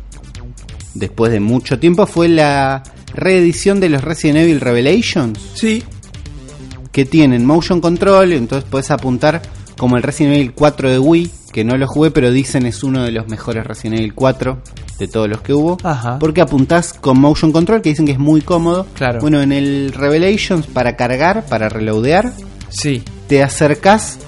después de mucho tiempo, fue la reedición de los Resident Evil Revelations Sí, que tienen motion control, entonces puedes apuntar como el Resident Evil 4 de Wii, que no lo jugué, pero dicen es uno de los mejores Resident Evil 4 de todos los que hubo. Ajá. Porque apuntás con motion control, que dicen que es muy cómodo. Claro. Bueno, en el Revelations para cargar, para reloadear, sí. te acercás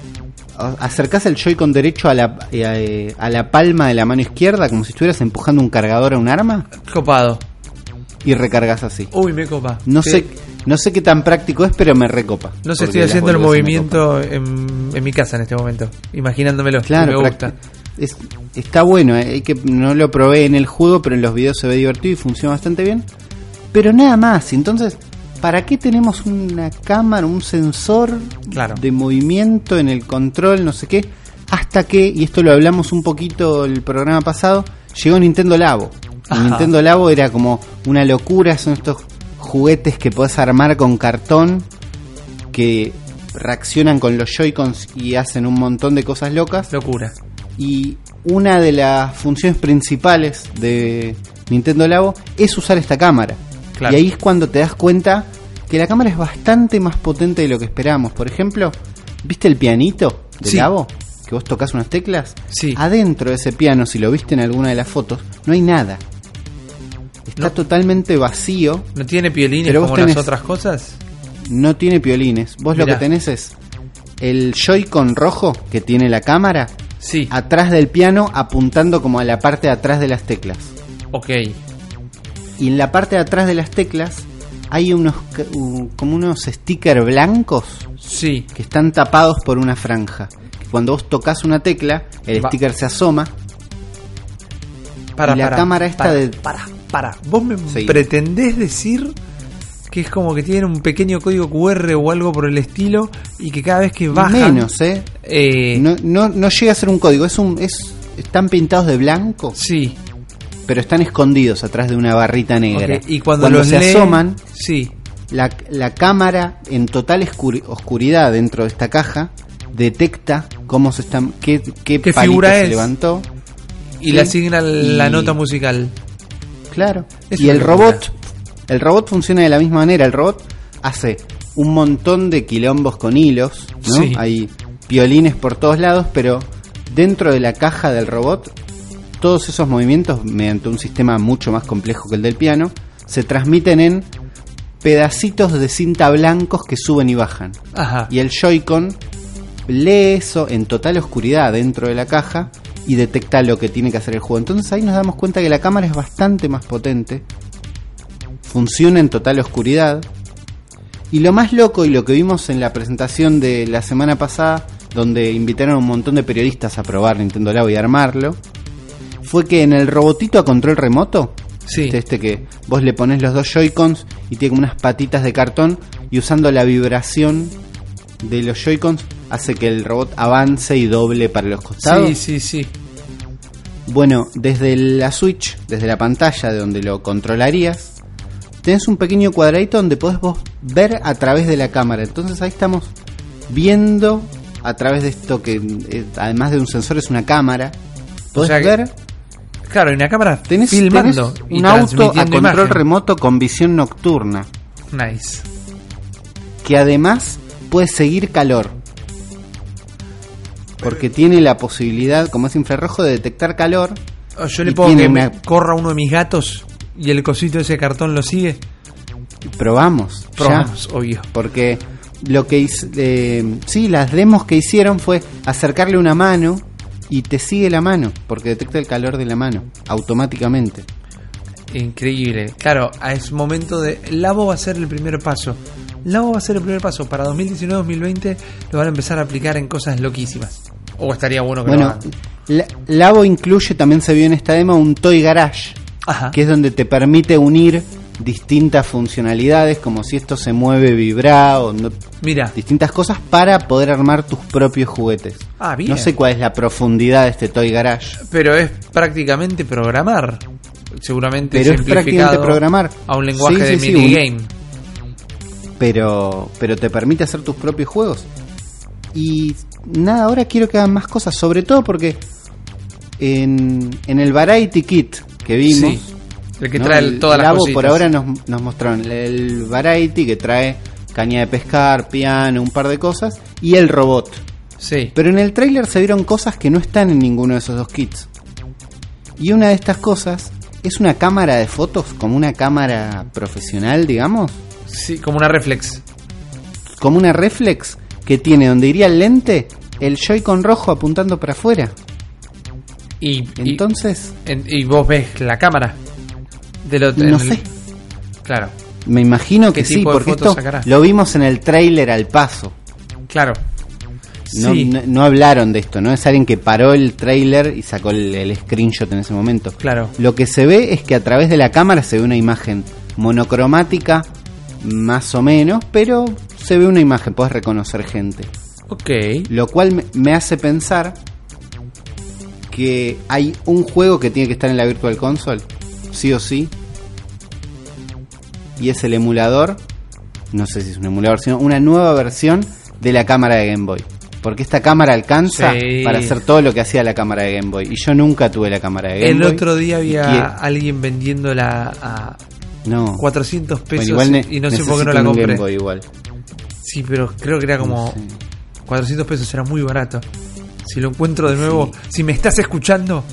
acercás el Joy-Con derecho a la, eh, a la palma de la mano izquierda, como si estuvieras empujando un cargador a un arma, Copado. y recargas así. Uy, me copa. No Sí. sé no sé qué tan práctico es, pero me recopa. No sé, estoy haciendo el movimiento en, en mi casa en este momento. Imaginándomelo. Claro, me gusta. es- está bueno, eh, hay que no lo probé en el juego, pero en los videos se ve divertido y funciona bastante bien. Pero nada más, entonces, ¿para qué tenemos una cámara, un sensor Claro. de movimiento en el control, no sé qué? Hasta que, y esto lo hablamos un poquito el programa pasado, llegó Nintendo Labo. El. Nintendo Labo era como una locura, son estos juguetes que podés armar con cartón que reaccionan con los Joy-Cons y hacen un montón de cosas locas. Locura. Y una de las funciones principales de Nintendo Labo es usar esta cámara. Claro. Y ahí es cuando te das cuenta que la cámara es bastante más potente de lo que esperamos. Por ejemplo, ¿viste el pianito de Sí. Labo? Que vos tocas unas teclas. Sí. Adentro de ese piano, si lo viste en alguna de las fotos, no hay nada. Está No. totalmente vacío, ¿No tiene piolines Pero vos como las tenés- otras cosas? no tiene piolines. Vos lo que tenés es el Joy-Con rojo que tiene la cámara Sí. atrás del piano apuntando como a la parte de atrás de las teclas. Ok. Y en la parte de atrás de las teclas hay unos como unos stickers blancos Sí. que están tapados por una franja. Cuando vos tocas una tecla, el Va. sticker se asoma. Para, Y la para, cámara esta para, de- Para, para. ¿Vos me Sí. pretendés decir que es como que tienen un pequeño código QR o algo por el estilo y que cada vez que bajan... Menos, ¿eh? eh, No, no, no llega a ser un código, es un, es, están pintados de blanco, Sí. Pero están escondidos atrás de una barrita negra. Y cuando, los se lee- asoman, Sí. la, la cámara en total oscuridad dentro de esta caja detecta cómo se están, qué, qué, ¿Qué palito figura se es? levantó. Y Sí. le asigna la Y- nota musical. Claro. Es y el robot, el robot funciona de la misma manera. El robot hace un montón de quilombos con hilos, ¿no? Sí. Hay piolines por todos lados, pero dentro de la caja del robot, todos esos movimientos, mediante un sistema mucho más complejo que el del piano, se transmiten en pedacitos de cinta blancos que suben y bajan. Ajá. Y el Joy-Con lee eso en total oscuridad dentro de la caja y detecta lo que tiene que hacer el juego. Entonces ahí nos damos cuenta que la cámara es bastante más potente, funciona en total oscuridad. Y lo más loco y lo que vimos en la presentación de la semana pasada, donde invitaron a un montón de periodistas a probar Nintendo Labo y armarlo, fue que en el robotito a control remoto, Sí. este, este que vos le pones los dos Joy-Cons y tiene como unas patitas de cartón y usando la vibración de los Joy-Cons hace que el robot avance y doble para los costados. Sí, sí, sí. Bueno, desde la Switch, desde la pantalla de donde lo controlarías, tenés un pequeño cuadradito donde podés vos ver a través de la cámara. Entonces ahí estamos viendo a través de esto que eh, además de un sensor es una cámara. Podés sea ver Claro, y una cámara Tenés, filmando tenés y un auto a control imagen. remoto con visión nocturna, Nice. que además puede seguir calor. Porque tiene la posibilidad, como es infrarrojo, de detectar calor. Oh, Yo le pongo que me corra uno de mis gatos y el cosito de ese cartón lo sigue. Probamos. ya. Probamos, obvio. Porque lo que hice, eh, sí, las demos que hicieron fue acercarle una mano y te sigue la mano, porque detecta el calor de la mano, automáticamente. Increíble. Claro, a es momento de. Labo va a ser el primer paso. Labo va a ser el primer paso. Para 2019-2020 lo van a empezar a aplicar en cosas loquísimas. O estaría bueno que lo Bueno, hagan. la- Labo incluye, también se vio en esta demo, un Toy Garage. Ajá. que es donde te permite unir distintas funcionalidades, como si esto se mueve vibrado, no- Mira. distintas cosas para poder armar tus propios juguetes. Ah, bien. No sé cuál es la profundidad de este Toy Garage, Pero es prácticamente programar. Seguramente pero es prácticamente programar. a un lenguaje Sí, de sí, minigame. pero, pero te permite hacer tus propios juegos. Y nada, ahora quiero que hagan más cosas, sobre todo porque en, en el Variety Kit que vimos. El que ¿no? trae El- todas el las cositas. por ahora nos, nos mostraron el Variety que trae caña de pescar, piano, un par de cosas y el robot. Sí. Pero en el tráiler se vieron cosas que no están en ninguno de esos dos kits. Y una de estas cosas es una cámara de fotos, como una cámara profesional, digamos, Sí, como una reflex. como una reflex que tiene donde iría el lente el Joy-Con rojo apuntando para afuera. Y, Entonces, en- y vos ves la cámara. Del no sé, Claro, me imagino ¿Qué que sí, porque esto sacará? lo vimos en el tráiler al paso. claro. No, sí, no, no hablaron de esto, ¿no? Es alguien que paró el trailer y sacó el, el screenshot en ese momento. claro. Lo que se ve es que a través de la cámara se ve una imagen monocromática, más o menos, pero se ve una imagen, puedes reconocer gente. Ok. Lo cual me, me hace pensar que hay un juego que tiene que estar en la Virtual Console, sí o sí, y es el emulador, no sé si es un emulador, sino una nueva versión de la cámara de Game Boy. Porque esta cámara alcanza Sí. para hacer todo lo que hacía la cámara de Game Boy. Y yo nunca tuve la cámara de Game El Boy. otro día había alguien vendiéndola a no. 400 Bueno, pesos igual y no sé por qué no la un Game compré. Boy igual. Sí, pero creo que era como No sé. 400 pesos, era muy barato. Si lo encuentro de nuevo, si me estás escuchando,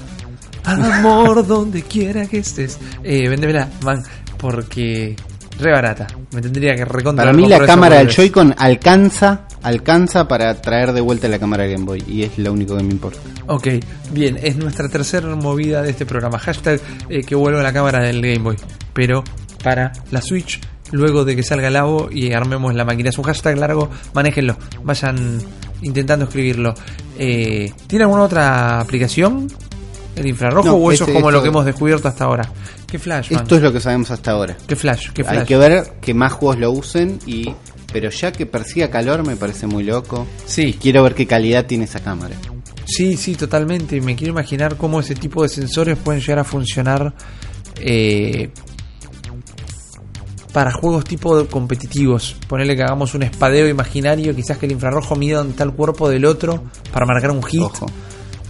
amor donde quiera que estés, eh, véndemela, man, porque re barata. Me tendría que recontra. Para mí la cámara del. Joy-Con alcanza, alcanza para traer de vuelta la cámara Game Boy. Y es lo único que me importa. Ok, bien, es nuestra tercera movida de este programa. Hashtag eh, que vuelva la cámara del Game Boy. Pero para la Switch, luego de que salga el AVO y armemos la máquina. Es un hashtag largo, manéjenlo. Vayan intentando escribirlo. Eh, ¿Tiene alguna otra aplicación? ¿El infrarrojo No, o eso este- es como lo esto- que hemos descubierto hasta ahora? ¿Qué flash, man? Esto es lo que sabemos hasta ahora. ¿Qué flash? ¿Qué flash? Hay que ver que más juegos lo usen y pero ya que persiga calor me parece muy loco. Sí, Quiero ver qué calidad tiene esa cámara. Sí, sí, totalmente. Me quiero imaginar cómo ese tipo de sensores pueden llegar a funcionar eh, para juegos tipo competitivos. Ponerle que hagamos un espadeo imaginario, quizás que el infrarrojo mida donde está el cuerpo del otro para marcar un hit. Ojo.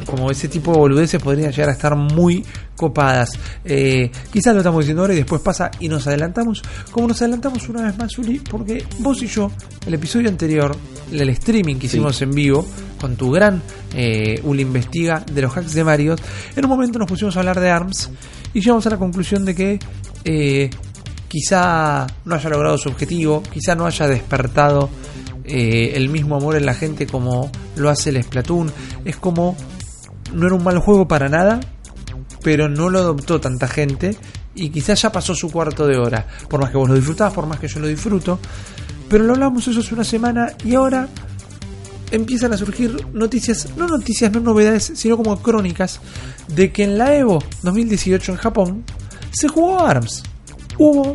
Como ese tipo de boludeces podrían llegar a estar muy copadas. Eh, quizás lo estamos diciendo ahora y después pasa y nos adelantamos. Como nos adelantamos una vez más, Uli, porque vos y yo, el episodio anterior, el streaming que Sí. hicimos en vivo, con tu gran eh, Uli Investiga de los hacks de Mario, en un momento nos pusimos a hablar de ARMS y llegamos a la conclusión de que eh, quizá no haya logrado su objetivo, quizá no haya despertado eh, el mismo amor en la gente como lo hace el Splatoon. Es como no era un mal juego para nada, pero no lo adoptó tanta gente y quizás ya pasó su cuarto de hora. Por más que vos lo disfrutabas, por más que yo lo disfruto. Pero lo hablamos eso hace una semana y ahora empiezan a surgir noticias, no noticias, no novedades, sino como crónicas de que en la Evo 2018 en Japón se jugó ARMS. Hubo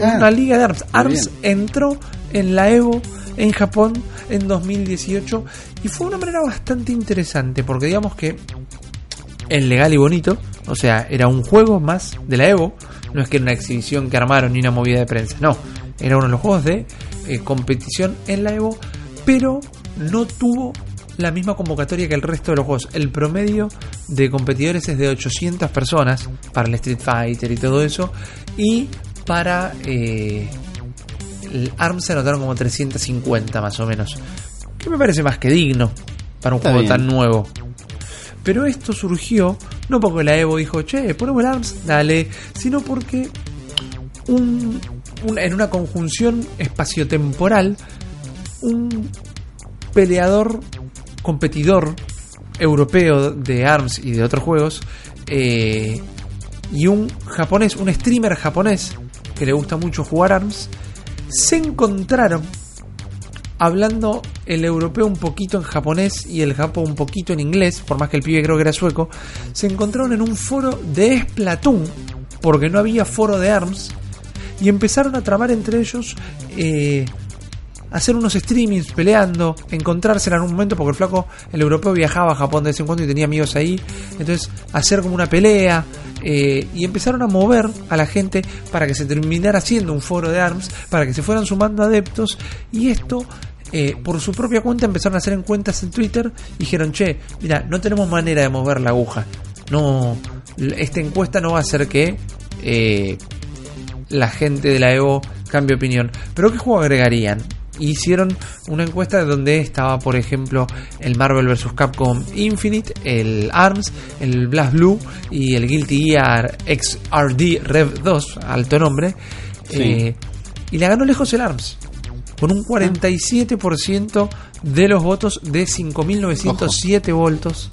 Ah, una liga de ARMS. ARMS entró en la Evo en Japón en 2018 y fue una manera bastante interesante porque digamos que es legal y bonito, o sea, era un juego más de la Evo, no es que era una exhibición que armaron ni una movida de prensa, no, era uno de los juegos de eh, competición en la Evo, pero no tuvo la misma convocatoria que el resto de los juegos. El promedio de competidores es de 800 personas para el Street Fighter y todo eso, y para eh, el ARMS se anotaron como 350 más o menos, que me parece más que digno para un Está juego bien. tan nuevo. Pero esto surgió no porque la Evo dijo, che, ponemos el ARMS, dale, sino porque un, un- en una conjunción espaciotemporal, un peleador, competidor europeo de ARMS y de otros juegos, eh, y un japonés, un streamer japonés que le gusta mucho jugar ARMS, se encontraron hablando el europeo un poquito en japonés y el japo un poquito en inglés, por más que el pibe creo que era sueco, se encontraron en un foro de Splatoon, porque no había foro de ARMS, y empezaron a trabar entre ellos, eh, hacer unos streamings peleando, encontrarse en algún momento, porque el flaco, el europeo viajaba a Japón de vez en cuando y tenía amigos ahí, entonces hacer como una pelea, eh, y empezaron a mover a la gente para que se terminara haciendo un foro de ARMS, para que se fueran sumando adeptos, y esto eh, por su propia cuenta empezaron a hacer en cuentas en Twitter y dijeron, che, mira, no tenemos manera de mover la aguja. No, esta encuesta no va a hacer que eh, la gente de la Evo cambie opinión. Pero ¿qué juego agregarían? Hicieron una encuesta donde estaba, por ejemplo, el Marvel vs. Capcom Infinite, el ARMS, el Blast Blue y el Guilty Gear XRD Rev 2, alto nombre. Sí. Eh, y le ganó lejos el ARMS, con un 47% de los votos de 5.907 votos.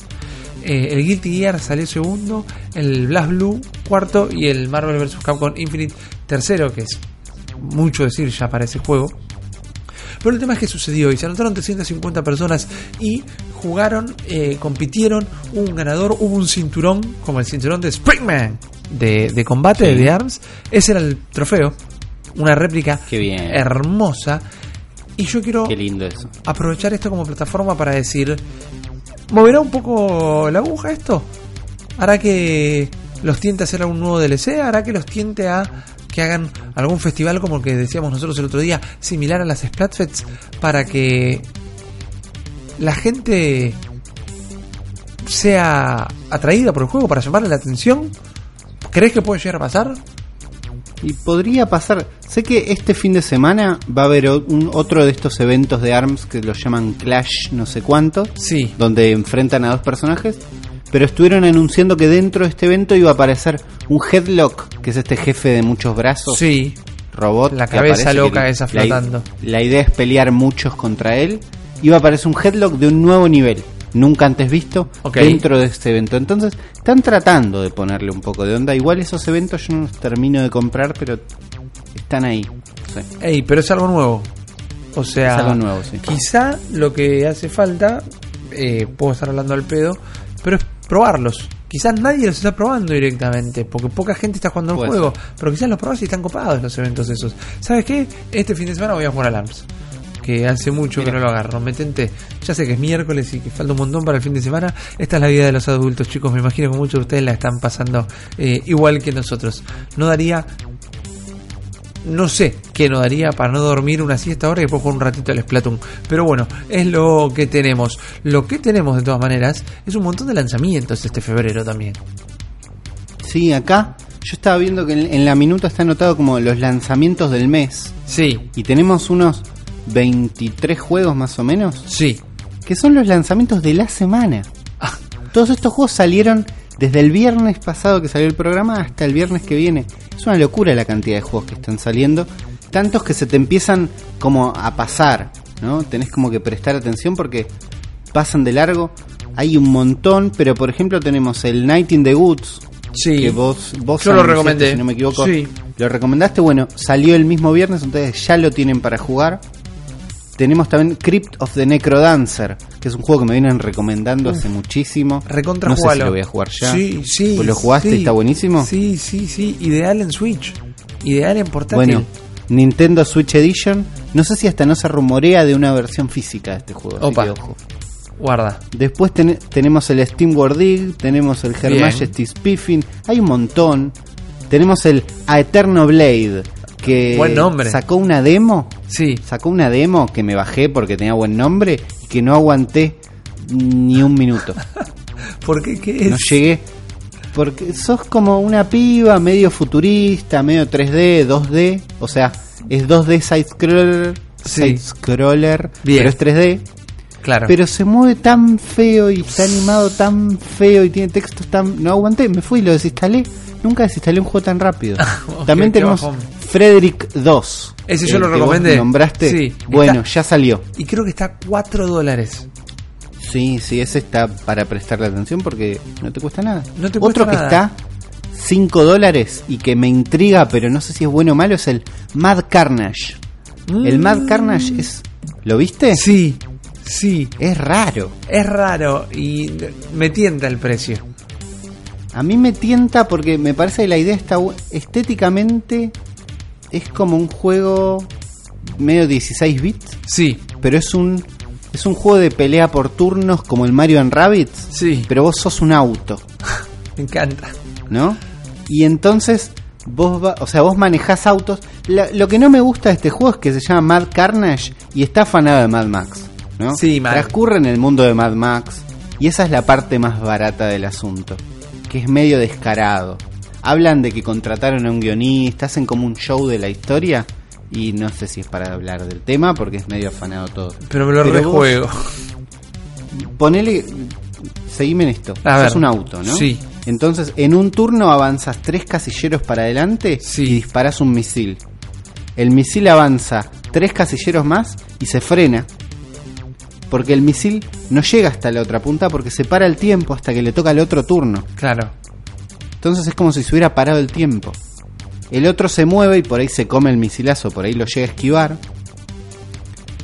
Eh, el Guilty Gear salió segundo, el Blast Blue cuarto y el Marvel vs. Capcom Infinite tercero, que es mucho decir ya para ese juego. Pero el tema es que sucedió y se anotaron 350 personas y jugaron, eh, compitieron, hubo un ganador, hubo un cinturón, como el cinturón de Springman de, de combate Sí. de ARMS. Ese era el trofeo, una réplica bien. hermosa. Y yo quiero Qué lindo eso. aprovechar esto como plataforma para decir ¿Moverá un poco la aguja esto? ¿Hará que los tiente a hacer algún nuevo DLC? ¿Hará que los tiente a que hagan algún festival como el que decíamos nosotros el otro día, similar a las Splatfests, para que la gente sea atraída por el juego, para llamarle la atención? ¿Crees que puede llegar a pasar? Y podría pasar. Sé que este fin de semana va a haber un, otro de estos eventos de ARMS que lo llaman Clash, no sé cuánto, Sí. donde enfrentan a dos personajes. Pero estuvieron anunciando que dentro de este evento iba a aparecer un Headlock, que es este jefe de muchos brazos, Sí. robot. La cabeza aparece loca esa flotando. La, idea es pelear muchos contra él. Iba a aparecer un Headlock de un nuevo nivel, nunca antes visto, dentro de este evento. Entonces, están tratando de ponerle un poco de onda. Igual esos eventos yo no los termino de comprar, pero están ahí. Sí. Ey, pero es algo nuevo. O sea, Es algo nuevo, sí. quizá lo que hace falta, eh, puedo estar hablando al pedo, pero es probarlos. Quizás nadie los está probando directamente, porque poca gente está jugando el Puede juego, pero quizás los probás y están copados los eventos esos. ¿Sabes qué? Este fin de semana voy a jugar al ARMS. Que hace mucho que no lo agarro. Me tenté. Ya sé que es miércoles y que falta un montón para el fin de semana. Esta es la vida de los adultos, chicos. Me imagino que muchos de ustedes la están pasando eh, igual que nosotros. No daría no sé qué nos daría para no dormir una siesta ahora y después jugar un ratito al Splatoon. Pero bueno, es lo que tenemos. Lo que tenemos de todas maneras es un montón de lanzamientos este febrero también. Sí, acá yo estaba viendo que en, en la minuta está anotado como los lanzamientos del mes. Sí, Y tenemos unos 23 juegos más o menos, sí. que son los lanzamientos de la semana. Ah, Todos estos juegos salieron desde el viernes pasado que salió el programa hasta el viernes que viene. Es una locura la cantidad de juegos que están saliendo. Tantos que se te empiezan como a pasar, ¿no? Tenés como que prestar atención porque pasan de largo. Hay un montón, pero por ejemplo tenemos el Night in the Woods, sí. que vos, vos Yo lo recomendé. si no me equivoco. Sí. Lo recomendaste, bueno, salió el mismo viernes, entonces ya lo tienen para jugar. Tenemos también Crypt of the Necrodancer, que es un juego que me vienen recomendando hace muchísimo. Recontra no sé si lo voy a jugar ya. Sí, sí. ¿Vos lo jugaste? sí. ¿Está buenísimo? Sí, sí, sí. Ideal en Switch. Ideal en portátil. Bueno, Nintendo Switch Edition. No sé si hasta no se rumorea de una versión física de este juego. así Opa. que ojo. Guarda. Después ten- tenemos el Steam World Dig, tenemos el Her. Majesty's Piffin, hay un montón. Tenemos el Aeterno Blade, que Buen nombre. sacó una demo, Sí. sacó una demo que me bajé porque tenía buen nombre y que no aguanté ni un minuto. ¿Por qué? ¿Qué es? No llegué. Porque sos como una piba medio futurista, medio 3D, 2D. O sea, es 2D side-scroller. Sí. Side-scroller, Bien. pero es 3D. Claro. Pero se mueve tan feo y está animado tan feo y tiene textos tan... No aguanté, me fui y lo desinstalé. Nunca desinstalé un juego tan rápido. También tenemos bajón. Frederick 2. Ese yo lo recomendé. nombraste. Sí, bueno, está- ya salió. Y creo que está a 4 dólares. Sí, sí, ese está para prestarle atención porque no te cuesta nada. No te cuesta Otro que está 5 dólares y que me intriga, pero no sé si es bueno o malo, es el Mad Carnage. El Mad Carnage es... ¿Lo viste? Mm. Sí, sí. Es raro. Es raro y me tienta el precio. A mí me tienta porque me parece que la idea está estéticamente es como un juego medio 16 bits, Sí, pero es un es un juego de pelea por turnos como el Mario and Rabbids, sí. pero vos sos un auto. Me encanta. ¿no? Y entonces vos, va- o sea, vos manejás autos. La- lo que no me gusta de este juego es que se llama Mad Carnage y está afanado de Mad Max, ¿no? Sí, mal. Transcurre en el mundo de Mad Max y esa es la parte más barata del asunto, que es medio descarado. Hablan de que contrataron a un guionista, hacen como un show de la historia y no sé si es para hablar del tema porque es medio afanado todo. Pero me lo Pero vos- rejuego. Ponele, seguime en esto. Ver. un auto, ¿no? Sí. Entonces, en un turno avanzas tres casilleros para adelante Sí. y disparas un misil. El misil avanza tres casilleros más y se frena. Porque el misil no llega hasta la otra punta porque se para el tiempo hasta que le toca el otro turno. Claro. Entonces es como si se hubiera parado el tiempo. El otro se mueve y por ahí se come el misilazo, por ahí lo llega a esquivar.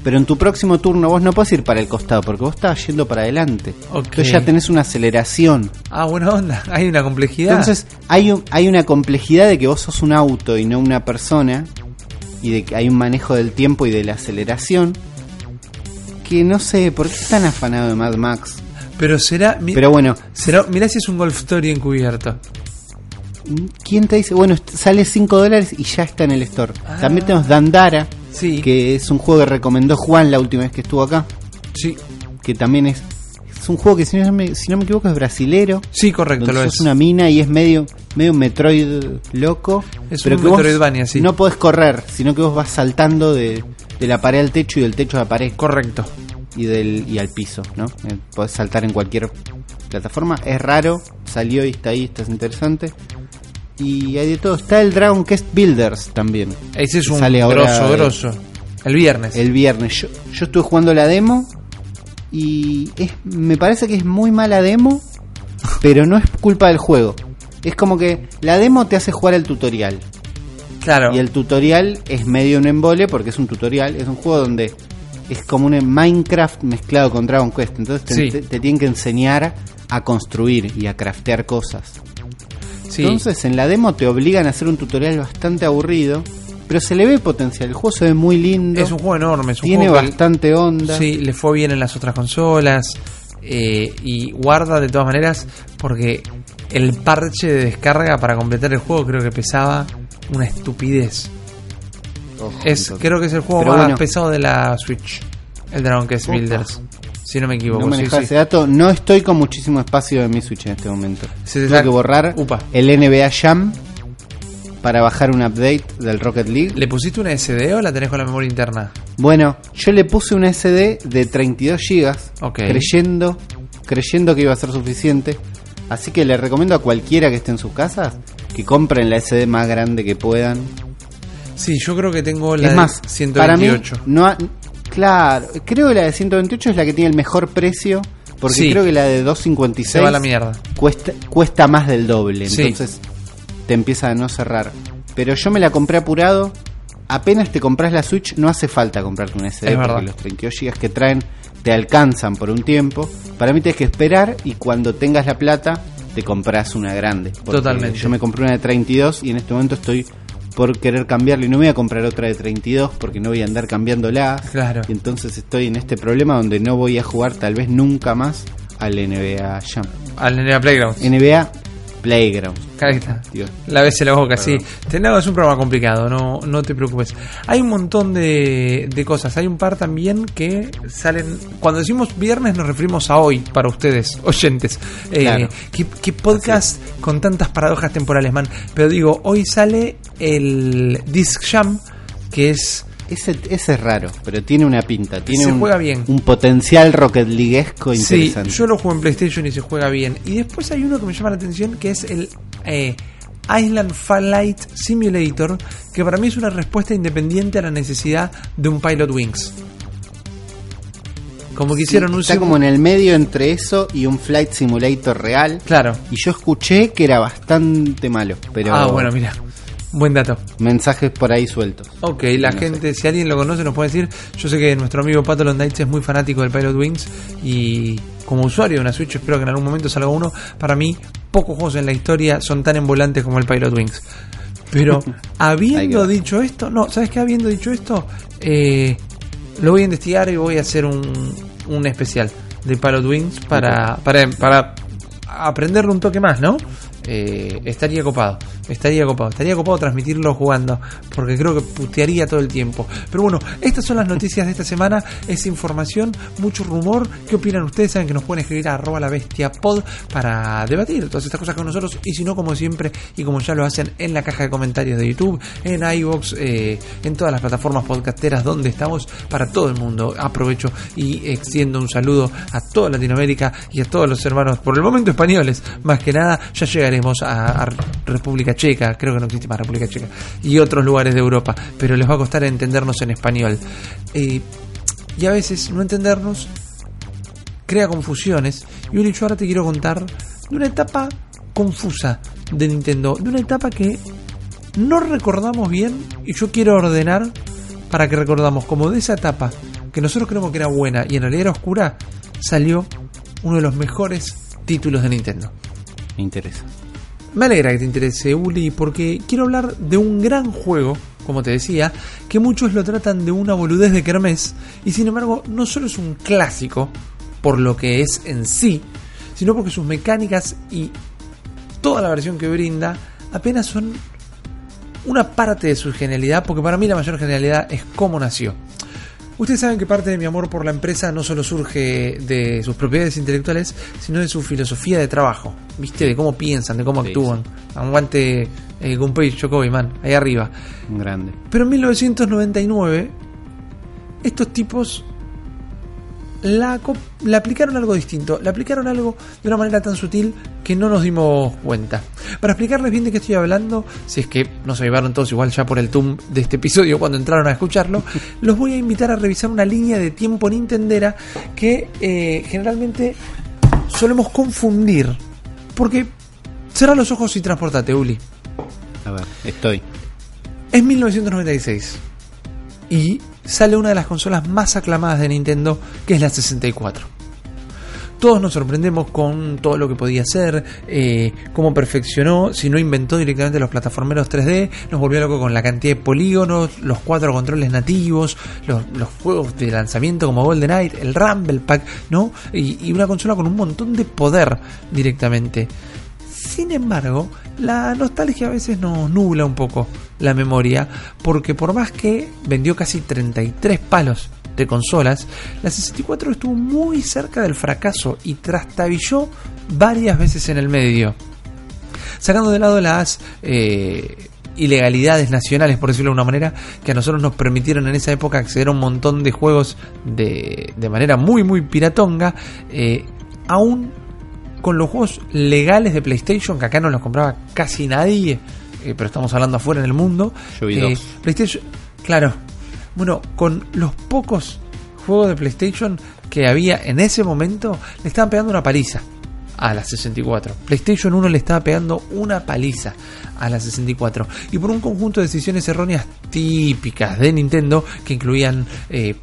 Pero en tu próximo turno vos no podés ir para el costado porque vos estabas yendo para adelante. Entonces ya tenés una aceleración. Ah, buena onda. Hay una complejidad. Entonces hay, un- hay una complejidad de que vos sos un auto y no una persona. Y de que hay un manejo del tiempo y de la aceleración. Que no sé, ¿por qué están afanados de Mad Max? Pero será. Pero bueno, será mirá si es un Golf Story encubierto. ¿Quién te dice? Bueno, sale 5 dólares y ya está en el store. Ah. También tenemos Dandara, Sí. que es un juego que recomendó Juan la última vez que estuvo acá. Sí. Que también es. Es un juego que, si no me, si no me equivoco, es brasilero. Sí, correcto, lo sos es. una mina y es medio medio Metroid loco. Es pero un que Metroidvania, sí. No podés correr, sino que vos vas saltando de, de la pared al techo y del techo a la pared Correcto. y del y al piso, ¿no? Eh, podés saltar en cualquier plataforma. Es raro, salió y está ahí, está interesante. Y hay de todo. Está el Dragon Quest Builders también. Ese es un Sale ahora, grosso, grosso. El viernes. El viernes. Yo, yo estuve jugando la demo y es, me parece que es muy mala demo, pero no es culpa del juego. Es como que la demo te hace jugar el tutorial. claro. Y el tutorial es medio un embole porque es un tutorial, es un juego donde es como un Minecraft mezclado con Dragon Quest. Entonces te, Sí. te- te tienen que enseñar a construir y a craftear cosas. Sí. Entonces en la demo te obligan a hacer un tutorial bastante aburrido, pero se le ve potencial. El juego se ve muy lindo, es un juego enorme. Es un tiene juego que- bastante onda. Sí, le fue bien en las otras consolas. eh, y guarda de todas maneras porque el parche de descarga para completar el juego creo que pesaba una estupidez. Ojo, Es, entonces. creo que es el juego Pero más bueno. pesado de la Switch. El Dragon Quest Opa. Builders. Si no me equivoco. no sí, manejaba sí. ese dato. No estoy con muchísimo espacio en mi Switch en este momento. Tengo que borrar Upa. el NBA Jam para bajar un update del Rocket League. ¿Le pusiste una SD o la tenés con la memoria interna? Bueno, yo le puse un SD de 32 GB, Ok. creyendo, creyendo que iba a ser suficiente. Así que le recomiendo a cualquiera que esté en sus casas que compren la SD más grande que puedan. Sí, yo creo que tengo la es de más, 128. para mí, no ha- claro, creo que la de 128 es la que tiene el mejor precio, porque Sí. creo que la de Se 256 va a la mierda. cuesta, cuesta más del doble, Sí. entonces te empieza a no cerrar. Pero yo me la compré apurado. Apenas te compras la Switch, no hace falta comprarte un SD Es porque verdad. los 32 GB que traen te alcanzan por un tiempo. Para mí tienes que esperar y cuando tengas la plata te compras una grande. Totalmente. Yo me compré una de 32 y en este momento estoy por querer cambiarla y no me voy a comprar otra de 32 porque no voy a andar cambiándola. Claro. Y entonces estoy en este problema donde no voy a jugar tal vez nunca más al NBA Jam. Al NBA Playground. NBA Playground. Ahí está. Dios. La ves en la boca, sí. Tenemos, es un programa complicado, no, no te preocupes. Hay un montón de, de cosas. Hay un par también que salen. Cuando decimos viernes, nos referimos a hoy, para ustedes, oyentes. Eh, Claro. ¿qué, qué podcast con tantas paradojas temporales, man? Pero digo, hoy sale el Disc Jam, que es. Ese, ese es raro, pero tiene una pinta. Tiene Se un, juega bien. un potencial Rocket Leaguesco Sí, interesante. yo lo juego en PlayStation y se juega bien. Y después hay uno que me llama la atención que es el eh, Island Flight Simulator, que para mí es una respuesta independiente a la necesidad de un Pilot Wings. Como que Sí, hicieron un está como en el medio entre eso y un Flight Simulator real. Claro. Y yo escuché que era bastante malo, pero Ah, bueno, mira. Buen dato. mensajes por ahí sueltos. Ok, la No gente, si alguien lo conoce, nos puede decir. Yo sé que nuestro amigo Pato Nights es muy fanático del Pilot Wings y como usuario de una Switch, espero que en algún momento salga uno. Para mí, pocos juegos en la historia son tan envolantes como el Pilot Wings. Pero habiendo dicho esto, no, ¿sabes qué? Habiendo dicho esto, eh, lo voy a investigar y voy a hacer un, un especial de Pilot Wings para, para, para aprenderle un toque más, ¿no? Eh, estaría copado, estaría copado, estaría copado transmitirlo jugando, porque creo que putearía todo el tiempo. Pero bueno, estas son las noticias de esta semana, es información, mucho rumor. ¿Qué opinan ustedes? Saben que nos pueden escribir a arroba la bestia pod para debatir todas estas cosas con nosotros. Y si no, como siempre, y como ya lo hacen en la caja de comentarios de YouTube, en iVoox, eh, en todas las plataformas podcasteras donde estamos para todo el mundo. Aprovecho y extiendo un saludo a toda Latinoamérica y a todos los hermanos, por el momento españoles, más que nada, ya llegaremos a, República Checa, creo que no existe más República Checa, y otros lugares de Europa, pero les va a costar entendernos en español. Eh, y a veces no entendernos crea confusiones. Y Uli, yo ahora te quiero contar de una etapa confusa de Nintendo, de una etapa que no recordamos bien y yo quiero ordenar para que recordamos como de esa etapa que nosotros creemos que era buena y en realidad era oscura, salió uno de los mejores títulos de Nintendo. Me interesa. Me alegra que te interese, Uli, porque quiero hablar de un gran juego, como te decía, que muchos lo tratan de una boludez de kermés, y sin embargo no solo es un clásico, por lo que es en sí, sino porque sus mecánicas y toda la versión que brinda apenas son una parte de su genialidad, porque para mí la mayor genialidad es cómo nació. Ustedes saben que parte de mi amor por la empresa no solo surge de sus propiedades intelectuales, sino de su filosofía de trabajo, ¿viste? De cómo piensan, de cómo Sí, actúan. Aguante eh, Gunpei Chocobi, man, ahí arriba. Un grande. Pero en 1999, estos tipos la, la aplicaron algo distinto. Le aplicaron algo de una manera tan sutil que no nos dimos cuenta. Para explicarles bien de qué estoy hablando, si es que no se llevaron todos igual ya por el tum de este episodio cuando entraron a escucharlo, los voy a invitar a revisar una línea de tiempo nintendera que eh, generalmente solemos confundir. Porque cerra los ojos y transportate, Uli. A ver, estoy. Es 1996 y sale una de las consolas más aclamadas de Nintendo, que es la 64. Todos nos sorprendemos con todo lo que podía hacer, eh, cómo perfeccionó, si no inventó directamente los plataformeros 3D, nos volvió loco con la cantidad de polígonos, los cuatro controles nativos, los, juegos de lanzamiento como Golden Knight, el Rumble Pack, ¿no? Y una consola con un montón de poder directamente. Sin embargo, la nostalgia a veces nos nubla un poco la memoria, porque por más que vendió casi 33 palos de consolas, la 64 estuvo muy cerca del fracaso y trastabilló varias veces en el medio. Sacando de lado las eh, ilegalidades nacionales, por decirlo de una manera, que a nosotros nos permitieron en esa época acceder a un montón de juegos de, de manera muy, muy piratonga, eh, aún con los juegos legales de PlayStation, que acá no los compraba casi nadie, eh, pero estamos hablando afuera en el mundo. Yo vi eh, dos. PlayStation, claro. Bueno, con los pocos juegos de PlayStation que había en ese momento, le estaban pegando una paliza a la 64. PlayStation 1 le estaba pegando una paliza a la 64. Y por un conjunto de decisiones erróneas típicas de Nintendo, que incluían eh,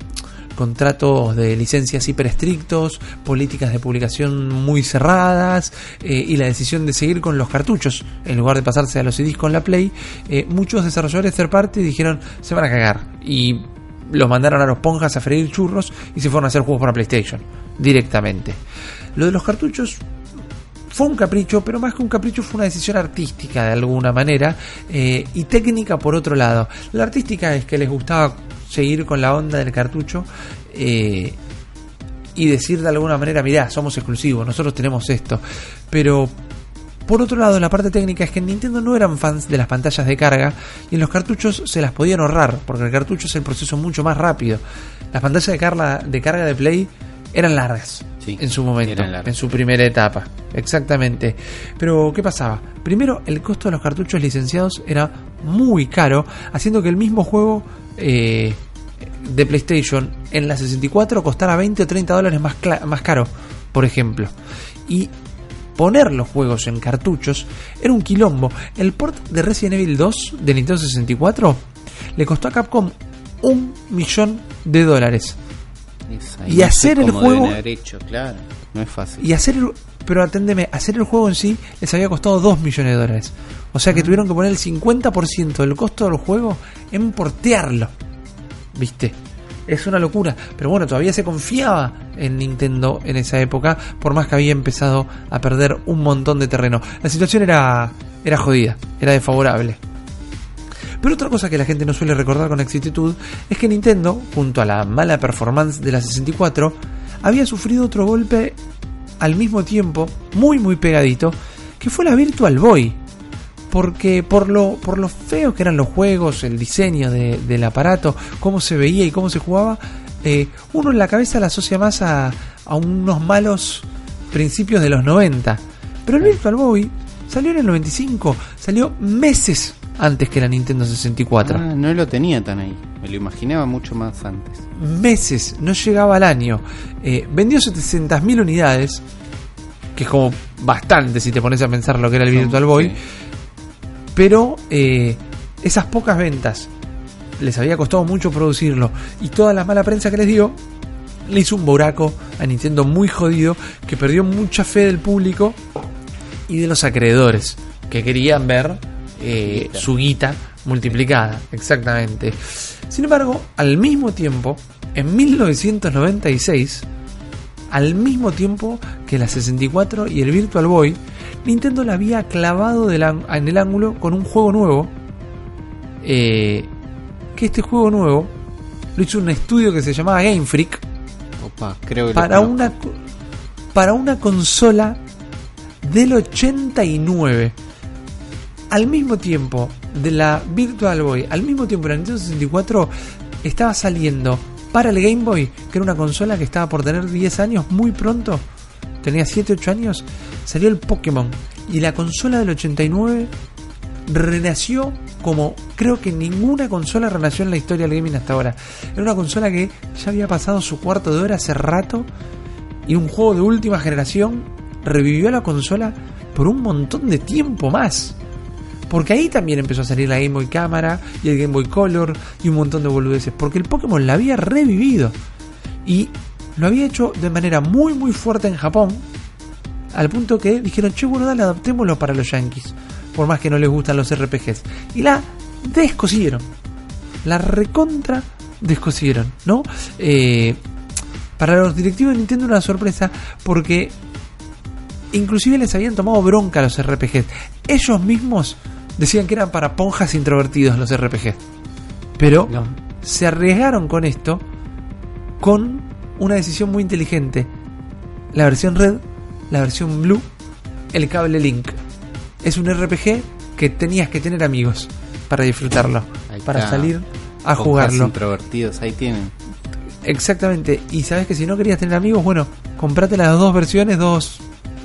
contratos de licencias hiper estrictos, políticas de publicación muy cerradas eh, y la decisión de seguir con los cartuchos en lugar de pasarse a los CDs con la Play, eh, muchos desarrolladores third party dijeron se van a cagar y los mandaron a los ponjas a freír churros y se fueron a hacer juegos para PlayStation directamente. Lo de los cartuchos fue un capricho, pero más que un capricho fue una decisión artística de alguna manera eh, y técnica por otro lado. La artística es que les gustaba seguir con la onda del cartucho eh, y decir de alguna manera, mirá, somos exclusivos, nosotros tenemos esto. Pero por otro lado, la parte técnica es que en Nintendo no eran fans de las pantallas de carga y en los cartuchos se las podían ahorrar, porque el cartucho es el proceso mucho más rápido. Las pantallas de carga de, carga de Play eran largas Sí, en su momento, en su primera etapa, exactamente. Pero, ¿qué pasaba? Primero, el costo de los cartuchos licenciados era muy caro, haciendo que el mismo juego eh, de PlayStation en la 64 costara 20 o 30 dólares más, más caro, por ejemplo. Y poner los juegos en cartuchos era un quilombo. El port de Resident Evil 2 de Nintendo 64 le costó a Capcom un millón de dólares. Es Y hacer el juego- hecho, claro. No es fácil. Y hacer el, pero aténdeme, hacer el juego en sí les había costado 2 millones de dólares. O sea que tuvieron que poner el 50% del costo del juego en portearlo. ¿Viste? Es una locura. Pero bueno, todavía se confiaba en Nintendo en esa época, por más que había empezado a perder un montón de terreno. La situación era, era jodida, era desfavorable. Pero otra cosa que la gente no suele recordar con exactitud es que Nintendo, junto a la mala performance de la 64, había sufrido otro golpe al mismo tiempo, muy muy pegadito, que fue la Virtual Boy. Porque por lo, por lo feo que eran los juegos, el diseño de- del aparato, cómo se veía y cómo se jugaba, eh, uno en la cabeza la asocia más a, a unos malos principios de los 90. Pero el Virtual Boy salió en el 95, salió meses antes que la Nintendo 64. Ah, no lo tenía tan ahí. Me lo imaginaba mucho más antes. meses, no llegaba al año. Eh, vendió 700.000 unidades, que es como bastante si te pones a pensar lo que era el Virtual Boy, Sí. Pero eh, esas pocas ventas les había costado mucho producirlo y toda la mala prensa que les dio le hizo un buraco a Nintendo muy jodido que perdió mucha fe del público y de los acreedores que querían ver eh, Guita. su guita multiplicada, exactamente. Sin embargo, al mismo tiempo, en 1996, al mismo tiempo que la 64 y el Virtual Boy, Nintendo la había clavado del en el ángulo con un juego nuevo. eh, que este juego nuevo lo hizo un estudio que se llamaba Game Freak. Opa, creo que para una para una consola del 89 al mismo tiempo de la Virtual Boy al mismo tiempo de la Nintendo 64 estaba saliendo para el Game Boy que era una consola que estaba por tener 10 años muy pronto tenía 7 8 años salió el Pokémon y la consola del 89 renació como creo que ninguna consola renació en la historia del gaming hasta ahora. Era una consola que ya había pasado su cuarto de hora hace rato y un juego de última generación revivió la consola por un montón de tiempo más. Porque ahí también empezó a salir la Game Boy Cámara y el Game Boy Color y un montón de boludeces. Porque el Pokémon la había revivido. Y lo había hecho de manera muy muy fuerte en Japón. Al punto que dijeron, che, bueno, dale, adaptémoslo para los yankees. Por más que no les gustan los RPGs. Y la descosieron. La recontra descosieron, ¿no? Eh, para los directivos de Nintendo una sorpresa porque inclusive les habían tomado bronca a los RPGs. Ellos mismos decían que eran para ponjas introvertidos los RPGs. Pero No. se arriesgaron con esto con una decisión muy inteligente. La versión red, la versión blue, el cable link. Es un RPG que tenías que tener amigos para disfrutarlo, Ahí para está. salir a jugarlo. introvertidos, ahí tienen. Exactamente. Y sabes que si no querías tener amigos, bueno, comprate las dos versiones, dos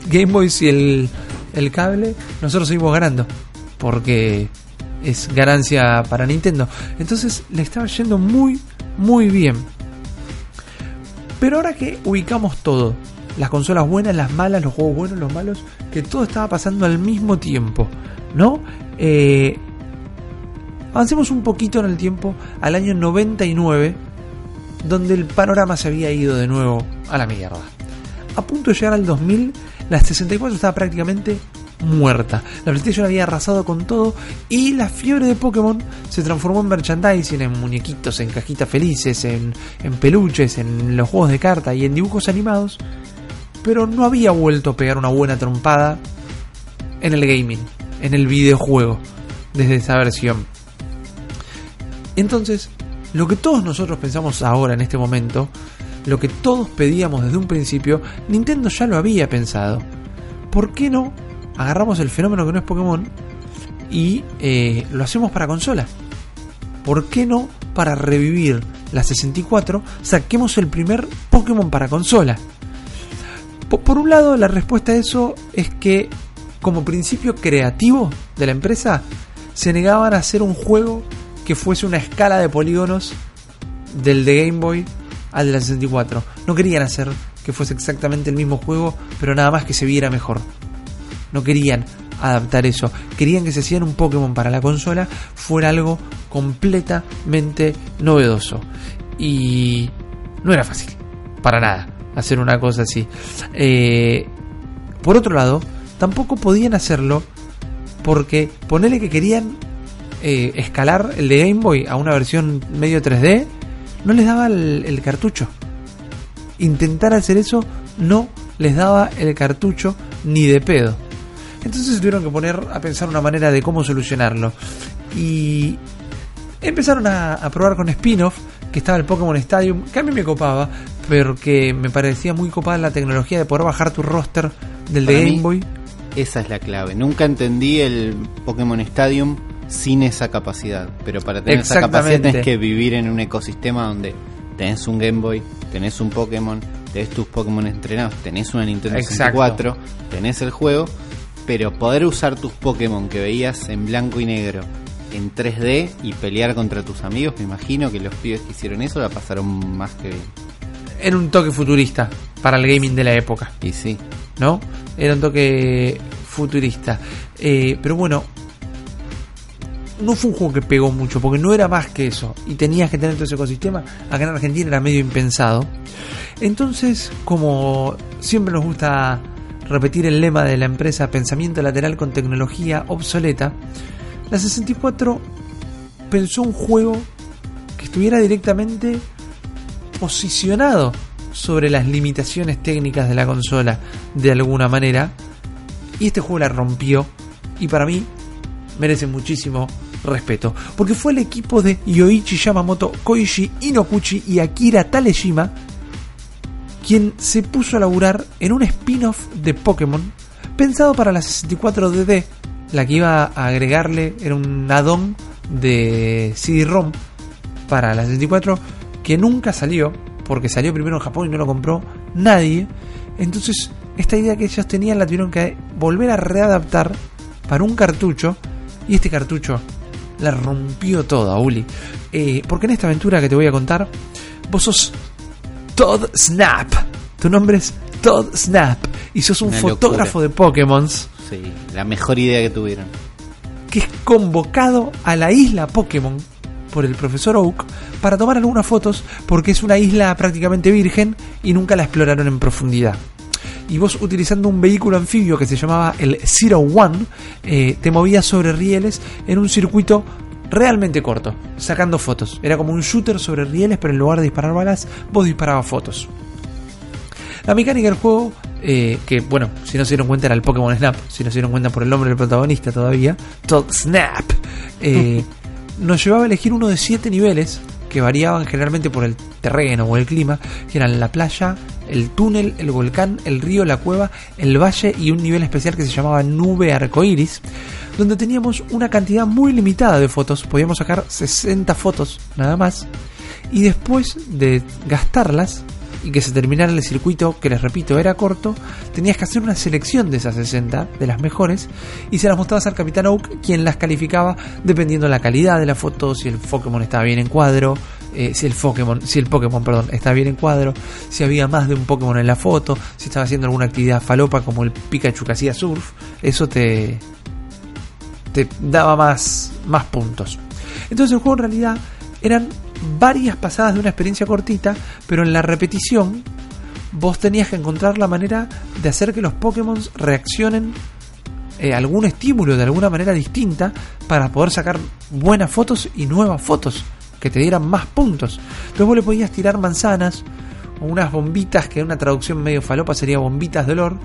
Game Boys y el, el cable. Nosotros seguimos ganando. Porque es ganancia para Nintendo. Entonces le estaba yendo muy, muy bien. Pero ahora que ubicamos todo, las consolas buenas, las malas, los juegos buenos, los malos, que todo estaba pasando al mismo tiempo, ¿no? Eh, avancemos un poquito en el tiempo al año 99 donde el panorama se había ido de nuevo a la mierda. A punto de llegar al 2000, la 64 estaba prácticamente muerta. La PlayStation había arrasado con todo y la fiebre de Pokémon se transformó en merchandising, en muñequitos, en cajitas felices, en, en peluches, en los juegos de carta y en dibujos animados. Pero no había vuelto a pegar una buena trompada en el gaming, en el videojuego, desde esa versión. Entonces, lo que todos nosotros pensamos ahora en este momento, lo que todos pedíamos desde un principio, Nintendo ya lo había pensado. ¿Por qué no agarramos el fenómeno que no es Pokémon y eh, lo hacemos para consola? ¿Por qué no para revivir la 64 saquemos el primer Pokémon para consola? Po- Por un lado, la respuesta a eso es que como principio creativo de la empresa, se negaban a hacer un juego que fuese una escala de polígonos del de Game Boy al de la 64. No querían hacer que fuese exactamente el mismo juego, pero nada más que se viera mejor. No querían adaptar eso. Querían que se hacían un Pokémon para la consola fuera algo completamente novedoso. Y no era fácil, para nada, hacer una cosa así. Eh, por otro lado, tampoco podían hacerlo porque ponele que querían eh, escalar el de Game Boy a una versión medio 3D, no les daba el cartucho. Intentar hacer eso no les daba el cartucho ni de pedo. Entonces se tuvieron que poner a pensar una manera de cómo solucionarlo. Y empezaron a, a probar con spin-off, que estaba el Pokémon Stadium, que a mí me copaba, porque me parecía muy copada la tecnología de poder bajar tu roster del de Game Boy. Esa es la clave. Nunca entendí el Pokémon Stadium sin esa capacidad. Pero para tener esa capacidad tenés que vivir en un ecosistema donde tenés un Game Boy, tenés un Pokémon, tenés tus Pokémon entrenados, tenés una Nintendo Exacto. 64, tenés el juego, pero poder usar tus Pokémon que veías en blanco y negro en 3D y pelear contra tus amigos, me imagino que los pibes que hicieron eso la pasaron más que bien. Era un toque futurista para el gaming de la época. Y sí, ¿no? Era un toque futurista. Eh, pero bueno, no fue un juego que pegó mucho, porque no era más que eso. Y tenías que tener todo ese ecosistema. Acá en Argentina era medio impensado. Entonces, como siempre nos gusta repetir el lema de la empresa pensamiento lateral con tecnología obsoleta, la 64 pensó un juego que estuviera directamente posicionado sobre las limitaciones técnicas de la consola de alguna manera. Y este juego la rompió. Y para mí merece muchísimo respeto. Porque fue el equipo de Yoichi Yamamoto, Koichi Inokuchi y Akira Talejima quien se puso a laburar en un spin-off de Pokémon pensado para la 64DD. La que iba a agregarle era un add-on de CD-ROM para la 64 que nunca salió porque salió primero en Japón y no lo compró nadie. Entonces, esta idea que ellos tenían la tuvieron que volver a readaptar para un cartucho. Y este cartucho la rompió toda, Uli. Eh, porque en esta aventura que te voy a contar, vos sos Todd Snap. Tu nombre es Todd Snap. Y sos un Una fotógrafo de Pokémon Sí, la mejor idea que tuvieron. que es convocado a la isla Pokémon por el profesor Oak para tomar algunas fotos porque es una isla prácticamente virgen y nunca la exploraron en profundidad. Y vos utilizando un vehículo anfibio que se llamaba el Zero One, eh, te movías sobre rieles en un circuito realmente corto, sacando fotos. Era como un shooter sobre rieles, pero en lugar de disparar balas, vos disparabas fotos. La mecánica del juego, eh, que bueno, si no se dieron cuenta era el Pokémon Snap, si no se dieron cuenta por el nombre del protagonista todavía, Todd Snap, eh, nos llevaba a elegir uno de siete niveles que variaban generalmente por el terreno o el clima, que eran la playa, el túnel, el volcán, el río, la cueva, el valle y un nivel especial que se llamaba nube arcoíris, donde teníamos una cantidad muy limitada de fotos, podíamos sacar 60 fotos nada más, y después de gastarlas y que se terminara el circuito, que les repito era corto, tenías que hacer una selección de esas 60, de las mejores, y se las mostrabas al Capitán Oak, quien las calificaba dependiendo de la calidad de la foto, si el Pokémon estaba bien en cuadro, eh, si el Pokémon, si el Pokémon, perdón, estaba bien en cuadro, si había más de un Pokémon en la foto, si estaba haciendo alguna actividad falopa como el Pikachu que hacía surf, eso te te daba más más puntos. Entonces el juego en realidad eran varias pasadas de una experiencia cortita, pero en la repetición vos tenías que encontrar la manera de hacer que los Pokémon reaccionen eh, algún estímulo de alguna manera distinta para poder sacar buenas fotos y nuevas fotos que te dieran más puntos. Entonces vos le podías tirar manzanas unas bombitas, que una traducción medio falopa sería bombitas de olor,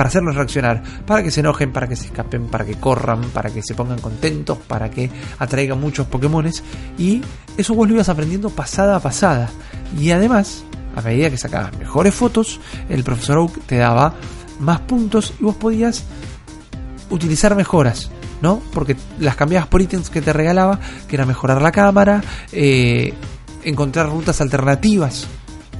para hacerlos reaccionar, para que se enojen, para que se escapen, para que corran, para que se pongan contentos, para que atraigan muchos Pokémones. Y eso vos lo ibas aprendiendo pasada a pasada. Y además, a medida que sacabas mejores fotos, el profesor Oak te daba más puntos y vos podías utilizar mejoras. ¿no? Porque las cambiabas por ítems que te regalaba, que era mejorar la cámara, eh, encontrar rutas alternativas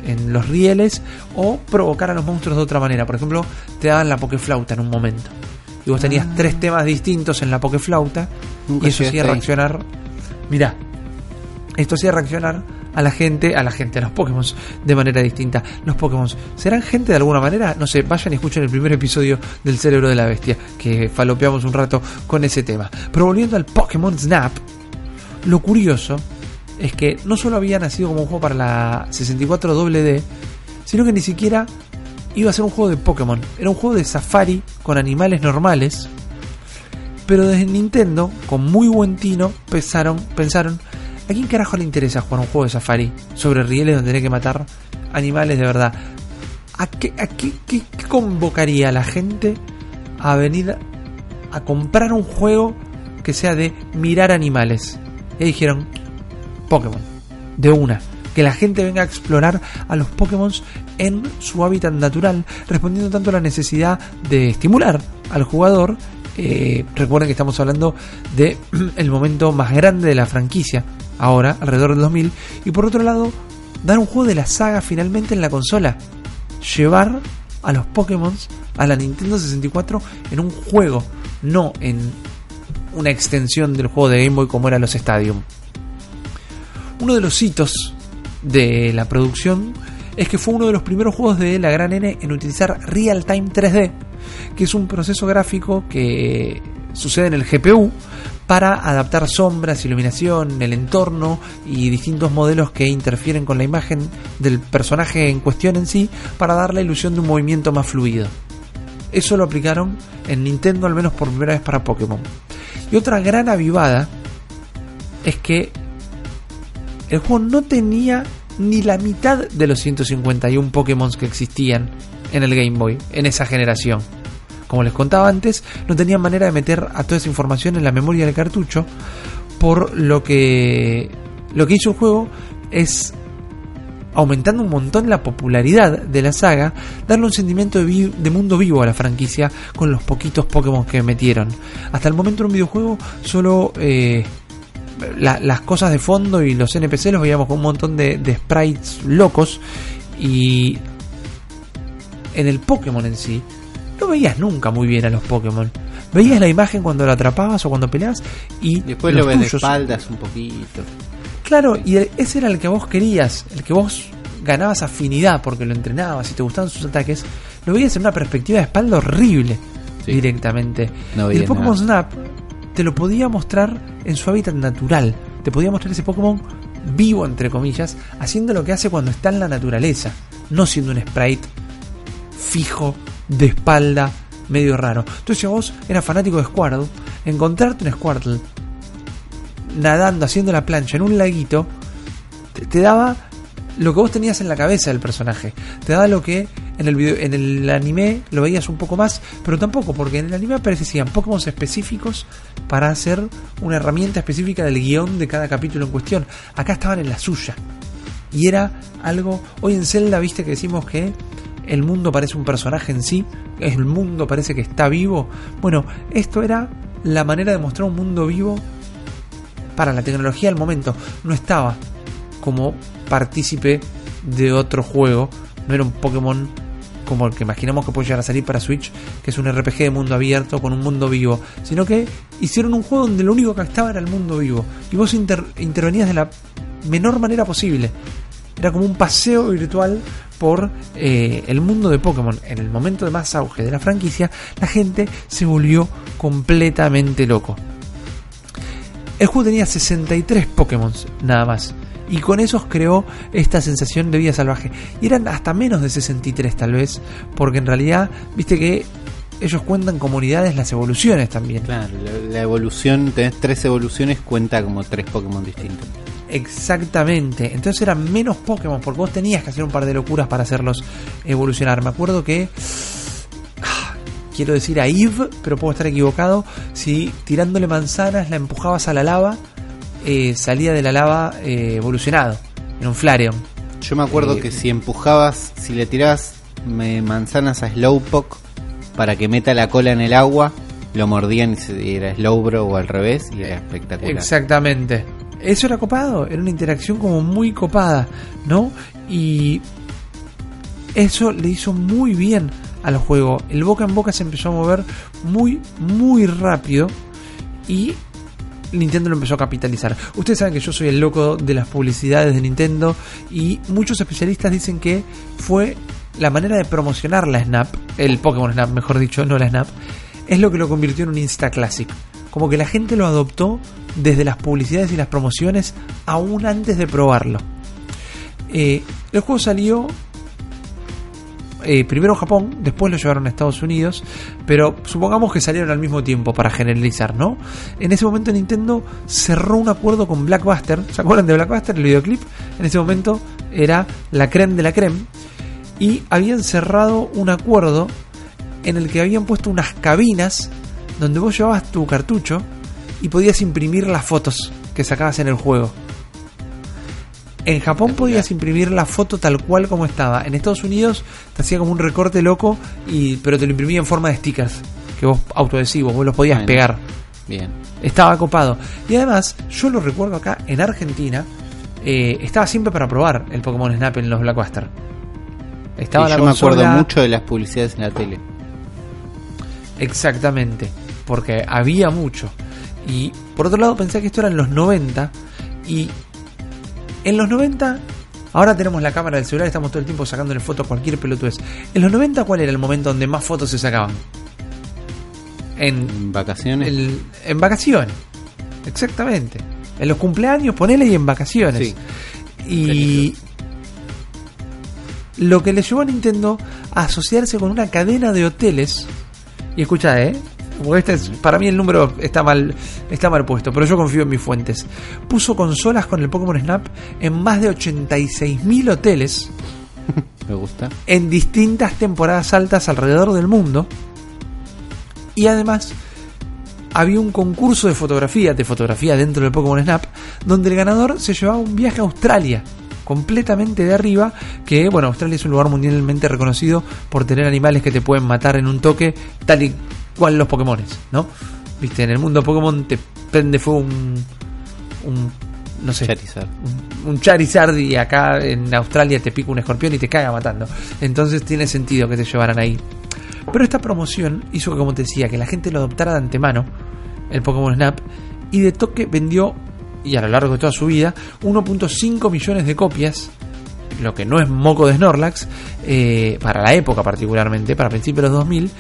en los rieles o provocar a los monstruos de otra manera. Por ejemplo, te daban la pokeflauta en un momento. Y vos tenías Ah. tres temas distintos en la pokeflauta Nunca y eso hacía reaccionar. Mirá, esto hacía reaccionar a la gente, a la gente, a los Pokémon de manera distinta. Los Pokémon serán gente de alguna manera, no sé, vayan y escuchen el primer episodio del cerebro de la bestia, que falopeamos un rato con ese tema. Pero volviendo al Pokémon Snap, lo curioso es que no solo había nacido como un juego para la 64 WD, sino que ni siquiera iba a ser un juego de Pokémon. Era un juego de safari con animales normales. Pero desde Nintendo, con muy buen tino, pensaron, pensaron, ¿a quién carajo le interesa jugar un juego de safari sobre rieles donde tenés que matar animales de verdad? ¿A qué, a qué, qué- qué convocaría a la gente a venir a comprar un juego que sea de mirar animales? Y dijeron, Pokémon, de una. Que la gente venga a explorar a los Pokémon en su hábitat natural, respondiendo tanto a la necesidad de estimular al jugador. Eh, recuerden que estamos hablando de el momento más grande de la franquicia, ahora, alrededor del 2000. Y por otro lado, dar un juego de la saga finalmente en la consola. Llevar a los Pokémon a la Nintendo 64 en un juego, no en una extensión del juego de Game Boy como eran los Stadium. Uno de los hitos de la producción es que fue uno de los primeros juegos de la gran N en utilizar Real Time 3D, que es un proceso gráfico que sucede en el GPU para adaptar sombras, iluminación, el entorno y distintos modelos que interfieren con la imagen del personaje en cuestión en sí para dar la ilusión de un movimiento más fluido. Eso lo aplicaron en Nintendo al menos por primera vez para Pokémon. Y otra gran avivada es que el juego no tenía ni la mitad de los 151 Pokémon que existían en el Game Boy, en esa generación. Como les contaba antes, no tenían manera de meter a toda esa información en la memoria del cartucho, por lo que lo que hizo el juego es aumentando un montón la popularidad de la saga, darle un sentimiento de, mundo vivo a la franquicia con los poquitos Pokémon que metieron. Hasta el momento en un videojuego solo eh, la- las cosas de fondo y los NPC los veíamos con un montón de, de sprites locos y en el Pokémon en sí no veías nunca muy bien a los Pokémon. Veías la imagen cuando lo atrapabas o cuando peleabas y Después lo ves de espaldas un poquito. Claro, y ese era el que vos querías, el que vos ganabas afinidad porque lo entrenabas y te gustaban sus ataques, lo veías en una perspectiva de espalda horrible Sí. directamente. No y el Pokémon nada. Snap te lo podía mostrar en su hábitat natural, te podía mostrar ese Pokémon vivo, entre comillas, haciendo lo que hace cuando está en la naturaleza, no siendo un sprite fijo, de espalda, medio raro. Entonces, si vos eras fanático de Squirtle, encontrarte un Squirtle nadando, haciendo la plancha en un laguito, te, te daba lo que vos tenías en la cabeza del personaje. Te daba lo que en el, video, en el anime lo veías un poco más, pero tampoco, porque en el anime aparecían Pokémon específicos para hacer una herramienta específica del guion de cada capítulo en cuestión. Acá estaban en la suya. Y era algo. Hoy en Zelda, viste que decimos que el mundo parece un personaje en sí, el mundo parece que está vivo. Bueno, esto era la manera de mostrar un mundo vivo para la tecnología del momento. No estaba como partícipe de otro juego, no era un Pokémon como el que imaginamos que puede llegar a salir para Switch, que es un RPG de mundo abierto con un mundo vivo, sino que hicieron un juego donde lo único que estaba era el mundo vivo y vos inter- intervenías de la menor manera posible. Era como un paseo virtual por eh, el mundo de Pokémon. En el momento de más auge de la franquicia, la gente se volvió completamente loco. El juego tenía 63 Pokémon nada más. Y con esos creó esta sensación de vida salvaje. Y eran hasta menos de 63 tal vez. Porque en realidad, viste que ellos cuentan como unidades las evoluciones también. Claro, la, la evolución, tenés tres evoluciones, cuenta como tres Pokémon distintos. Exactamente. Entonces eran menos Pokémon porque vos tenías que hacer un par de locuras para hacerlos evolucionar. Me acuerdo que... Quiero decir a Eve, pero puedo estar equivocado. Si tirándole manzanas la empujabas a la lava, eh, salía de la lava eh, evolucionado. En un Flareon. Yo me acuerdo Eh, que si empujabas, si le tirabas me- manzanas a Slowpoke para que meta la cola en el agua, lo mordían y era Slowbro o al revés y era espectacular. Exactamente. Eso era copado, era una interacción como muy copada, ¿no? Y eso le hizo muy bien al juego. El boca en boca se empezó a mover muy, muy rápido y Nintendo lo empezó a capitalizar. Ustedes saben que yo soy el loco de las publicidades de Nintendo y muchos especialistas dicen que fue la manera de promocionar la Snap, el Pokémon Snap, mejor dicho, no la Snap, es lo que lo convirtió en un Insta Classic. Como que la gente lo adoptó desde las publicidades y las promociones aún antes de probarlo. Eh, el juego salió eh, primero Japón, después lo llevaron a Estados Unidos, pero supongamos que salieron al mismo tiempo para generalizar, ¿no? En ese momento Nintendo cerró un acuerdo con Blackbuster, ¿se acuerdan de Blackbuster, el videoclip? En ese momento era la creme de la creme, y habían cerrado un acuerdo en el que habían puesto unas cabinas donde vos llevabas tu cartucho y podías imprimir las fotos que sacabas en el juego. En Japón podías imprimir la foto tal cual como estaba. En Estados Unidos te hacía como un recorte loco, y, pero te lo imprimía en forma de stickers, que vos autoadhesivos, vos los podías Bueno. pegar. Bien. Estaba copado. Y además, yo lo recuerdo acá en Argentina, eh, estaba siempre para probar el Pokémon Snap en los Blackbuster. Estaba Y la yo me acuerdo mucho de las publicidades en la tele. Exactamente, porque había mucho. Y por otro lado pensé que esto era en los 90 y en los 90 ahora tenemos la cámara del celular, estamos todo el tiempo sacándole fotos a cualquier pelotudez. En los 90 ¿cuál era el momento donde más fotos se sacaban? En, vacaciones. el- en vacaciones. Exactamente. En los cumpleaños, ponele y en vacaciones. Sí. Y lo que le llevó a Nintendo a asociarse con una cadena de hoteles. Y escucha, ¿eh? Porque este es, para mí el número está mal, está mal puesto, pero yo confío en mis fuentes. Puso consolas con el Pokémon Snap en más de 86.000 hoteles Me gusta. en distintas temporadas altas alrededor del mundo. Y además había un concurso de fotografía, de fotografía dentro del Pokémon Snap, donde el ganador se llevaba un viaje a Australia, completamente de arriba, que bueno, Australia es un lugar mundialmente reconocido por tener animales que te pueden matar en un toque, tal y cual los Pokémon, ¿no? Viste, en el mundo Pokémon te prende fuego un, un no sé, Charizard. un, un Charizard y acá en Australia te pica un escorpión y te caga matando. Entonces tiene sentido que te llevaran ahí. Pero esta promoción hizo que, como te decía, que la gente lo adoptara de antemano, el Pokémon Snap, y de toque vendió, y a lo largo de toda su vida, 1.5 millones de copias, lo que no es moco de Snorlax, eh, para la época particularmente, para principios de los 2000,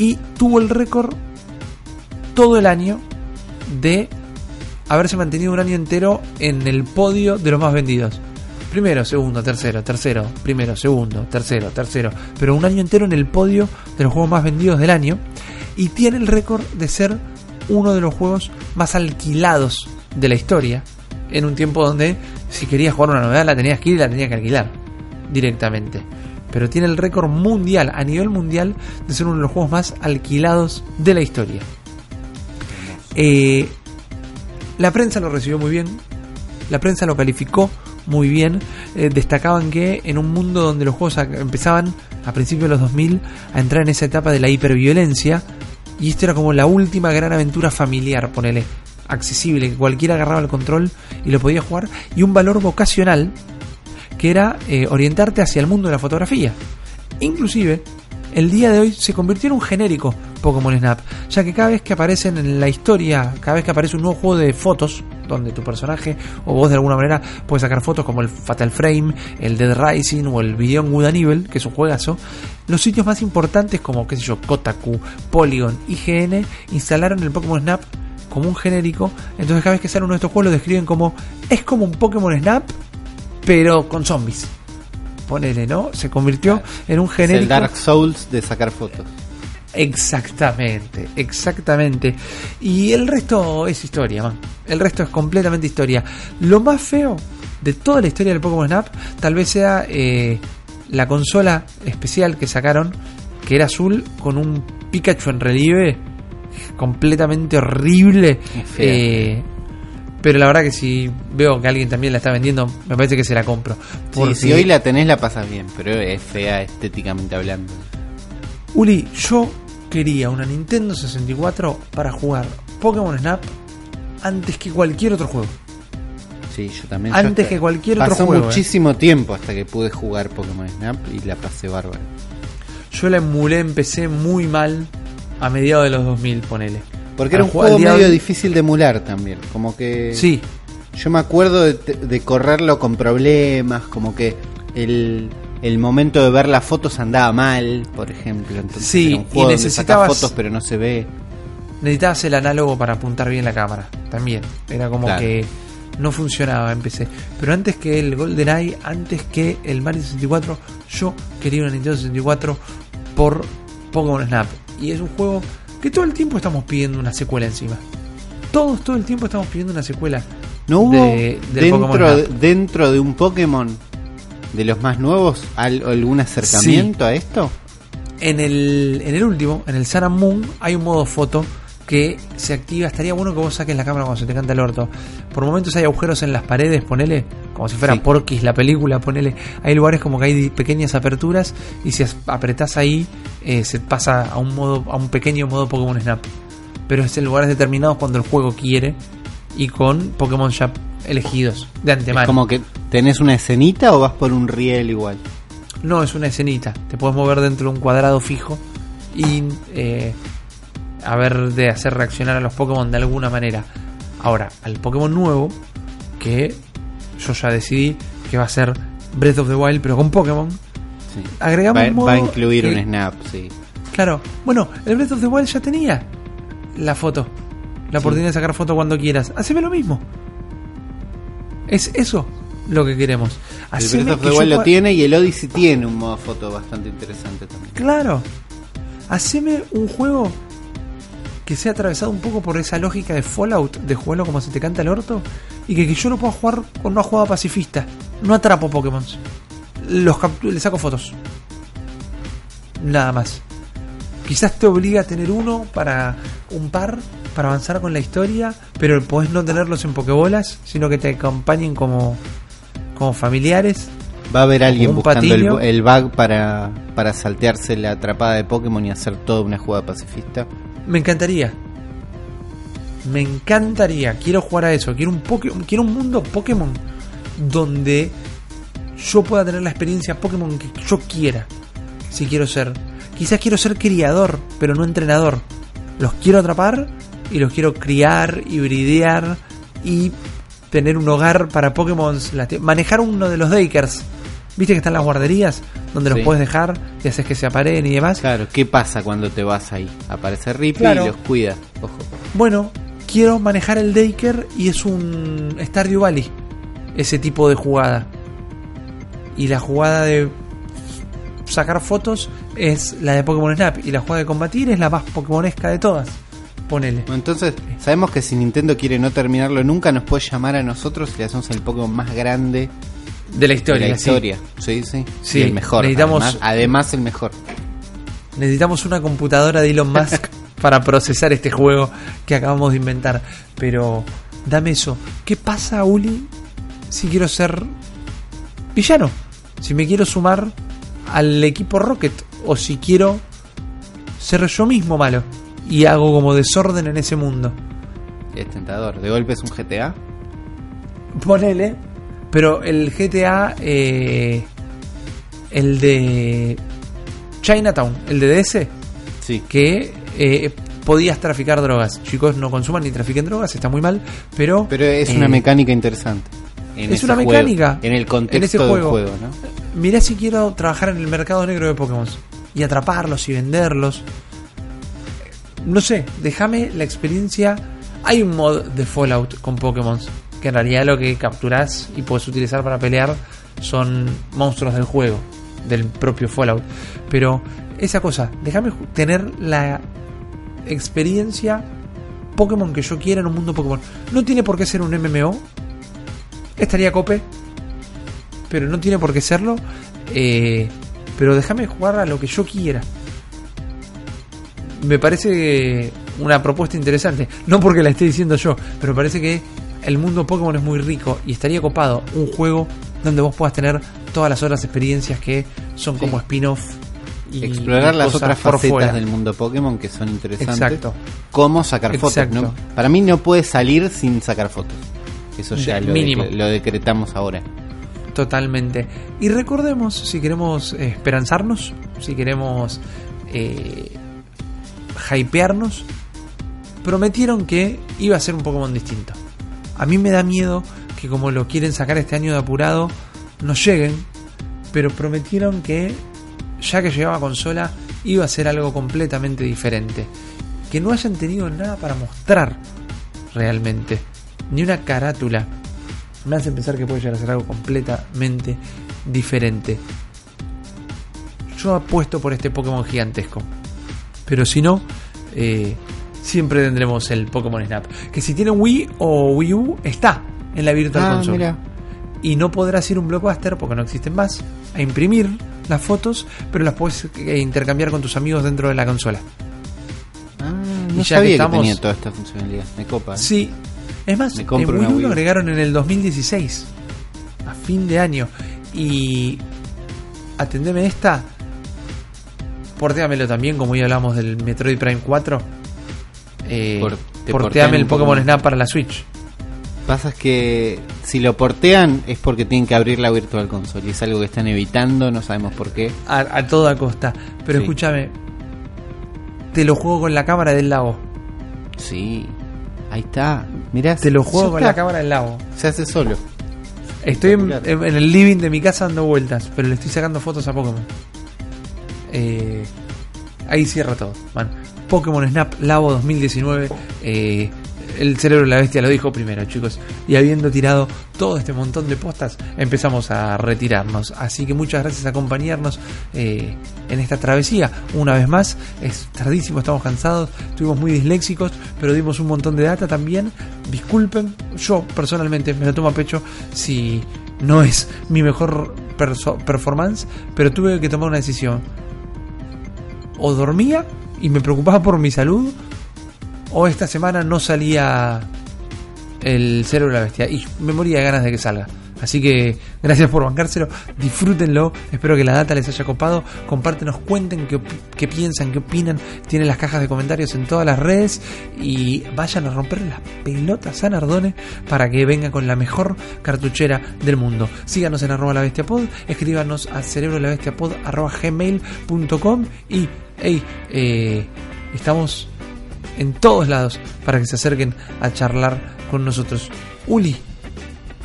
y tuvo el récord todo el año de haberse mantenido un año entero en el podio de los más vendidos. Primero, segundo, tercero, tercero, primero, segundo, tercero, tercero. Pero un año entero en el podio de los juegos más vendidos del año. Y tiene el récord de ser uno de los juegos más alquilados de la historia. En un tiempo donde si querías jugar una novedad la tenías que ir y la tenías que alquilar directamente. Pero tiene el récord mundial, a nivel mundial, de ser uno de los juegos más alquilados de la historia. Eh, la prensa lo recibió muy bien. La prensa lo calificó muy bien. Eh, destacaban que en un mundo donde los juegos empezaban a principios de los 2000 a entrar en esa etapa de la hiperviolencia, y esto era como la última gran aventura familiar, ponele, accesible, que cualquiera agarraba el control y lo podía jugar, y un valor vocacional que era eh, orientarte hacia el mundo de la fotografía. Inclusive, el día de hoy se convirtió en un genérico Pokémon Snap, ya que cada vez que aparecen en la historia, cada vez que aparece un nuevo juego de fotos, donde tu personaje o vos de alguna manera puedes sacar fotos como el Fatal Frame, el Dead Rising o el Beyond Good Evil, que es un juegazo, los sitios más importantes como, qué sé yo, Kotaku, Polygon, IGN, instalaron el Pokémon Snap como un genérico, entonces cada vez que sale uno de estos juegos lo describen como, es como un Pokémon Snap, pero con zombies. Ponele, ¿no? Se convirtió en un Es el genérico. Dark Souls de sacar fotos. Exactamente, exactamente. Y el resto es historia, man. El resto es completamente historia. Lo más feo de toda la historia del Pokémon Snap tal vez sea eh, la consola especial que sacaron, que era azul con un Pikachu en relieve completamente horrible. Eh, pero la verdad que si veo que alguien también la está vendiendo, me parece que se la compro. Sí, Porque- si hoy la tenés la pasas bien, pero es fea estéticamente hablando. Uli, yo quería una Nintendo 64 para jugar Pokémon Snap antes que cualquier otro juego. Sí, yo también. Antes yo que cualquier otro pasó juego, eh. muchísimo tiempo hasta que pude jugar Pokémon Snap y la pasé bárbaro. Yo la emulé, empecé muy mal a mediados de los 2000, ponele. Porque era un juego medio difícil de emular también. Como que. Sí, Yo me acuerdo de, de correrlo con problemas, como que el, el momento de ver las fotos andaba mal, por ejemplo. Entonces Sí, era un y donde necesitabas- fotos pero no se ve. necesitabas el análogo para apuntar bien la cámara. También. Era como Claro. que no funcionaba en PC. Pero antes que el GoldenEye, antes que el Mario 64, yo quería una Nintendo 64 por Pokémon Snap. Y es un juego que todo el tiempo estamos pidiendo una secuela encima. Todos, todo el tiempo estamos pidiendo una secuela. ¿No hubo de- dentro, de, dentro de un Pokémon de los más nuevos al- algún acercamiento a esto? En el, en el último, en el Sun and Moon, hay un modo foto que se activa. Estaría bueno que vos saques la cámara cuando se te canta el orto. Por momentos hay agujeros en las paredes, ponele, como si fuera Sí. Porky's la película, ponele. Hay lugares como que hay pequeñas aperturas y si apretás ahí, eh, se pasa a un modo, a un pequeño modo Pokémon Snap. Pero es en lugares determinados cuando el juego quiere y con Pokémon ya elegidos de antemano. Es como que tenés una escenita o vas por un riel igual. No, es una escenita. Te puedes mover dentro de un cuadrado fijo y eh, a ver de hacer reaccionar a los Pokémon de alguna manera. Ahora, al Pokémon nuevo, que yo ya decidí que va a ser Breath of the Wild, pero con Pokémon, Sí. agregamos Va, un modo va a incluir que- un snap, sí. Claro, bueno, el Breath of the Wild ya tenía la foto, la Sí. oportunidad de sacar foto cuando quieras. Haceme lo mismo. Es eso lo que queremos. El Breath of the Wild lo tiene y el Odyssey tiene un modo foto bastante interesante también. Claro. Haceme un juego que sea atravesado un poco por esa lógica de Fallout, de jugarlo como se te canta el orto, y que, que yo lo pueda jugar con una jugada pacifista. No atrapo Pokémon. Los le saco fotos. Nada más. Quizás te obliga a tener uno para un par, para avanzar con la historia, pero podés no tenerlos en Pokébolas, sino que te acompañen como, como familiares. Va a haber alguien buscando el, el bug para, para saltearse la atrapada de Pokémon y hacer toda una jugada pacifista. Me encantaría. Me encantaría. Quiero jugar a eso. Quiero un, quiero un mundo Pokémon donde yo pueda tener la experiencia Pokémon que yo quiera. Si quiero ser. Quizás quiero ser criador, pero no entrenador. Los quiero atrapar y los quiero criar, hibridear y tener un hogar para Pokémon. Manejar uno de los Dakers. ¿Viste que están las guarderías? Donde Sí. los puedes dejar y haces que se aparen y demás. Claro, ¿qué pasa cuando te vas ahí? Aparece Ripley Claro. y los cuida. Ojo. Bueno, quiero manejar el Daker y es un Stardew Valley. Ese tipo de jugada. Y la jugada de sacar fotos es la de Pokémon Snap. Y la jugada de combatir es la más Pokémonesca de todas. Ponele. Entonces, sabemos que si Nintendo quiere no terminarlo nunca, nos puede llamar a nosotros y le hacemos el Pokémon más grande De la historia. de la sí. historia. Sí, sí. Sí, Y el mejor. necesitamos- Además, además el mejor. Necesitamos una computadora de Elon Musk para procesar este juego que acabamos de inventar. Pero dame eso. ¿Qué pasa, Uli, si quiero ser villano? Si me quiero sumar al equipo Rocket. O si quiero ser yo mismo malo. Y hago como desorden en ese mundo. Es tentador. De golpe es un GTA. Ponele. Pero el GTA, eh, el de Chinatown, el de DS, Sí. que eh, podías traficar drogas. Chicos, no consuman ni trafiquen drogas, está muy mal, pero... Pero es eh, una mecánica interesante. En es una juego, mecánica En el contexto en ese del juego. juego, ¿no? Mirá si quiero trabajar en el mercado negro de Pokémon y atraparlos y venderlos. No sé, déjame la experiencia. Hay un mod de Fallout con Pokémon que en realidad lo que capturás y puedes utilizar para pelear son monstruos del juego, del propio Fallout. Pero esa cosa, déjame tener la experiencia Pokémon que yo quiera en un mundo Pokémon. No tiene por qué ser un MMO. Estaría cope, pero no tiene por qué serlo. eh, pero déjame jugar a lo que yo quiera. Me parece una propuesta interesante. No porque la esté diciendo yo, pero parece que el mundo Pokémon es muy rico y estaría copado un juego donde vos puedas tener todas las otras experiencias que son Sí. como spin-off. y- Explorar y las otras facetas fuera. del mundo Pokémon que son interesantes. Exacto. Cómo sacar fotos. ¿no? Para mí no puede salir sin sacar fotos. Eso ya lo, mínimo. lo decretamos ahora. Totalmente. Y recordemos, si queremos eh, esperanzarnos, si queremos eh, hypearnos, prometieron que iba a ser un Pokémon distinto. A mí me da miedo que como lo quieren sacar este año de apurado, no lleguen, pero prometieron que ya que llegaba consola iba a ser algo completamente diferente. Que no hayan tenido nada para mostrar realmente, ni una carátula me hace pensar que puede llegar a ser algo completamente diferente. Yo apuesto por este Pokémon gigantesco. Pero si no, eh, siempre tendremos el Pokémon Snap. Que si tiene Wii o Wii U, está en la Virtual Ah, Console. mira. Y no podrás ir a un blockbuster porque no existen más a imprimir las fotos, pero las puedes eh, intercambiar con tus amigos dentro de la consola. Ah, Y ya sabía que que, estamos- tenía toda esta funcionalidad. Me copa. ¿eh? Sí. Es más, en Wii U lo agregaron en el 2016. A fin de año. Y. Atendeme esta. Portéamelo también, como ya hablamos del Metroid Prime 4. Eh, Por- te porteame el Pokémon. Snap para la Switch. Pasa es que si lo portean es porque tienen que abrir la Virtual Console y es algo que están evitando, no sabemos por qué. A, a toda costa. Pero Sí. escúchame. Te lo juego con la cámara del lago. Sí, ahí está. Mirá, Te lo juego con está. la cámara del lago. Se hace solo. Estoy en, Espectacular. en- en el living de mi casa dando vueltas, pero le estoy sacando fotos a Pokémon. Eh, ahí cierra todo, man. Pokémon Snap Labo 2019. eh, el cerebro de la bestia lo dijo primero, chicos. Y habiendo tirado todo este montón de postas, empezamos a retirarnos. Así que muchas gracias a acompañarnos. eh, en esta travesía. Una vez más, es tardísimo, estamos cansados, estuvimos muy disléxicos, pero dimos un montón de data también. Disculpen, yo personalmente me lo tomo a pecho si no es mi mejor performance, pero tuve que tomar una decisión. O dormía y me preocupaba por mi salud, o esta semana no salía el cerebro de la bestia y me moría de ganas de que salga. Así que gracias por bancárselo, disfrútenlo, espero que la data les haya copado, compártenos, cuenten qué, piensan, qué opinan, tienen las cajas de comentarios en todas las redes y vayan a romper las pelotas a Nardone para que venga con la mejor cartuchera del mundo. Síganos en arroba la bestia pod, escríbanos a cerebro la bestia pod arroba gmail.com y hey, eh, estamos en todos lados para que se acerquen a charlar con nosotros. Uli,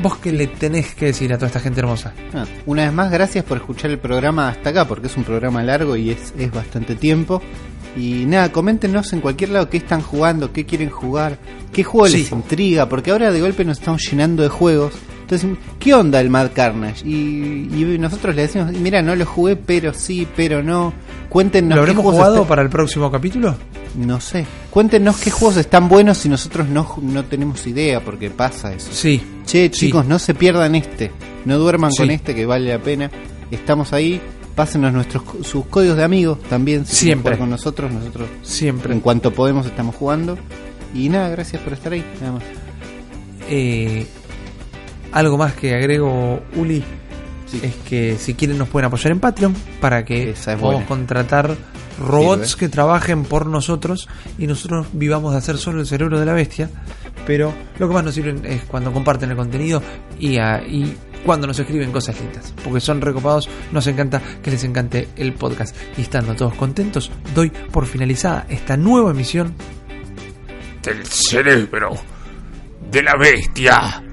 ¿Vos qué le tenés que decir a toda esta gente hermosa? Ah, una vez más, gracias por escuchar el programa hasta acá, porque es un programa largo y es, es bastante tiempo. Y nada, coméntenos en cualquier lado qué están jugando, qué quieren jugar, qué juego les intriga, porque ahora de golpe nos estamos llenando de juegos. Entonces, ¿qué onda el Mad Carnage? Y, nosotros le decimos, mira, no lo jugué, pero sí, pero no. Cuéntenos. ¿Lo habremos jugado para el próximo capítulo? No sé. Cuéntenos qué juegos están buenos si nosotros no, no tenemos idea, porque pasa eso. Sí. Che, chicos, no se pierdan este. No duerman con este, que vale la pena. Estamos ahí. Pásenos nuestros sus códigos de amigos también. Si Siempre. con nosotros. Nosotros, Siempre. En cuanto podemos, estamos jugando. Y nada, gracias por estar ahí. Nada más. Eh, algo más que agrego, Uli. Es que si quieren nos pueden apoyar en Patreon para que podamos contratar robots que trabajen por nosotros y nosotros vivamos de hacer solo el cerebro de la bestia. Pero lo que más nos sirven es cuando comparten el contenido y, y cuando nos escriben cosas lindas. Porque son recopados, nos encanta que les encante el podcast. Y estando todos contentos, doy por finalizada esta nueva emisión del cerebro de la bestia.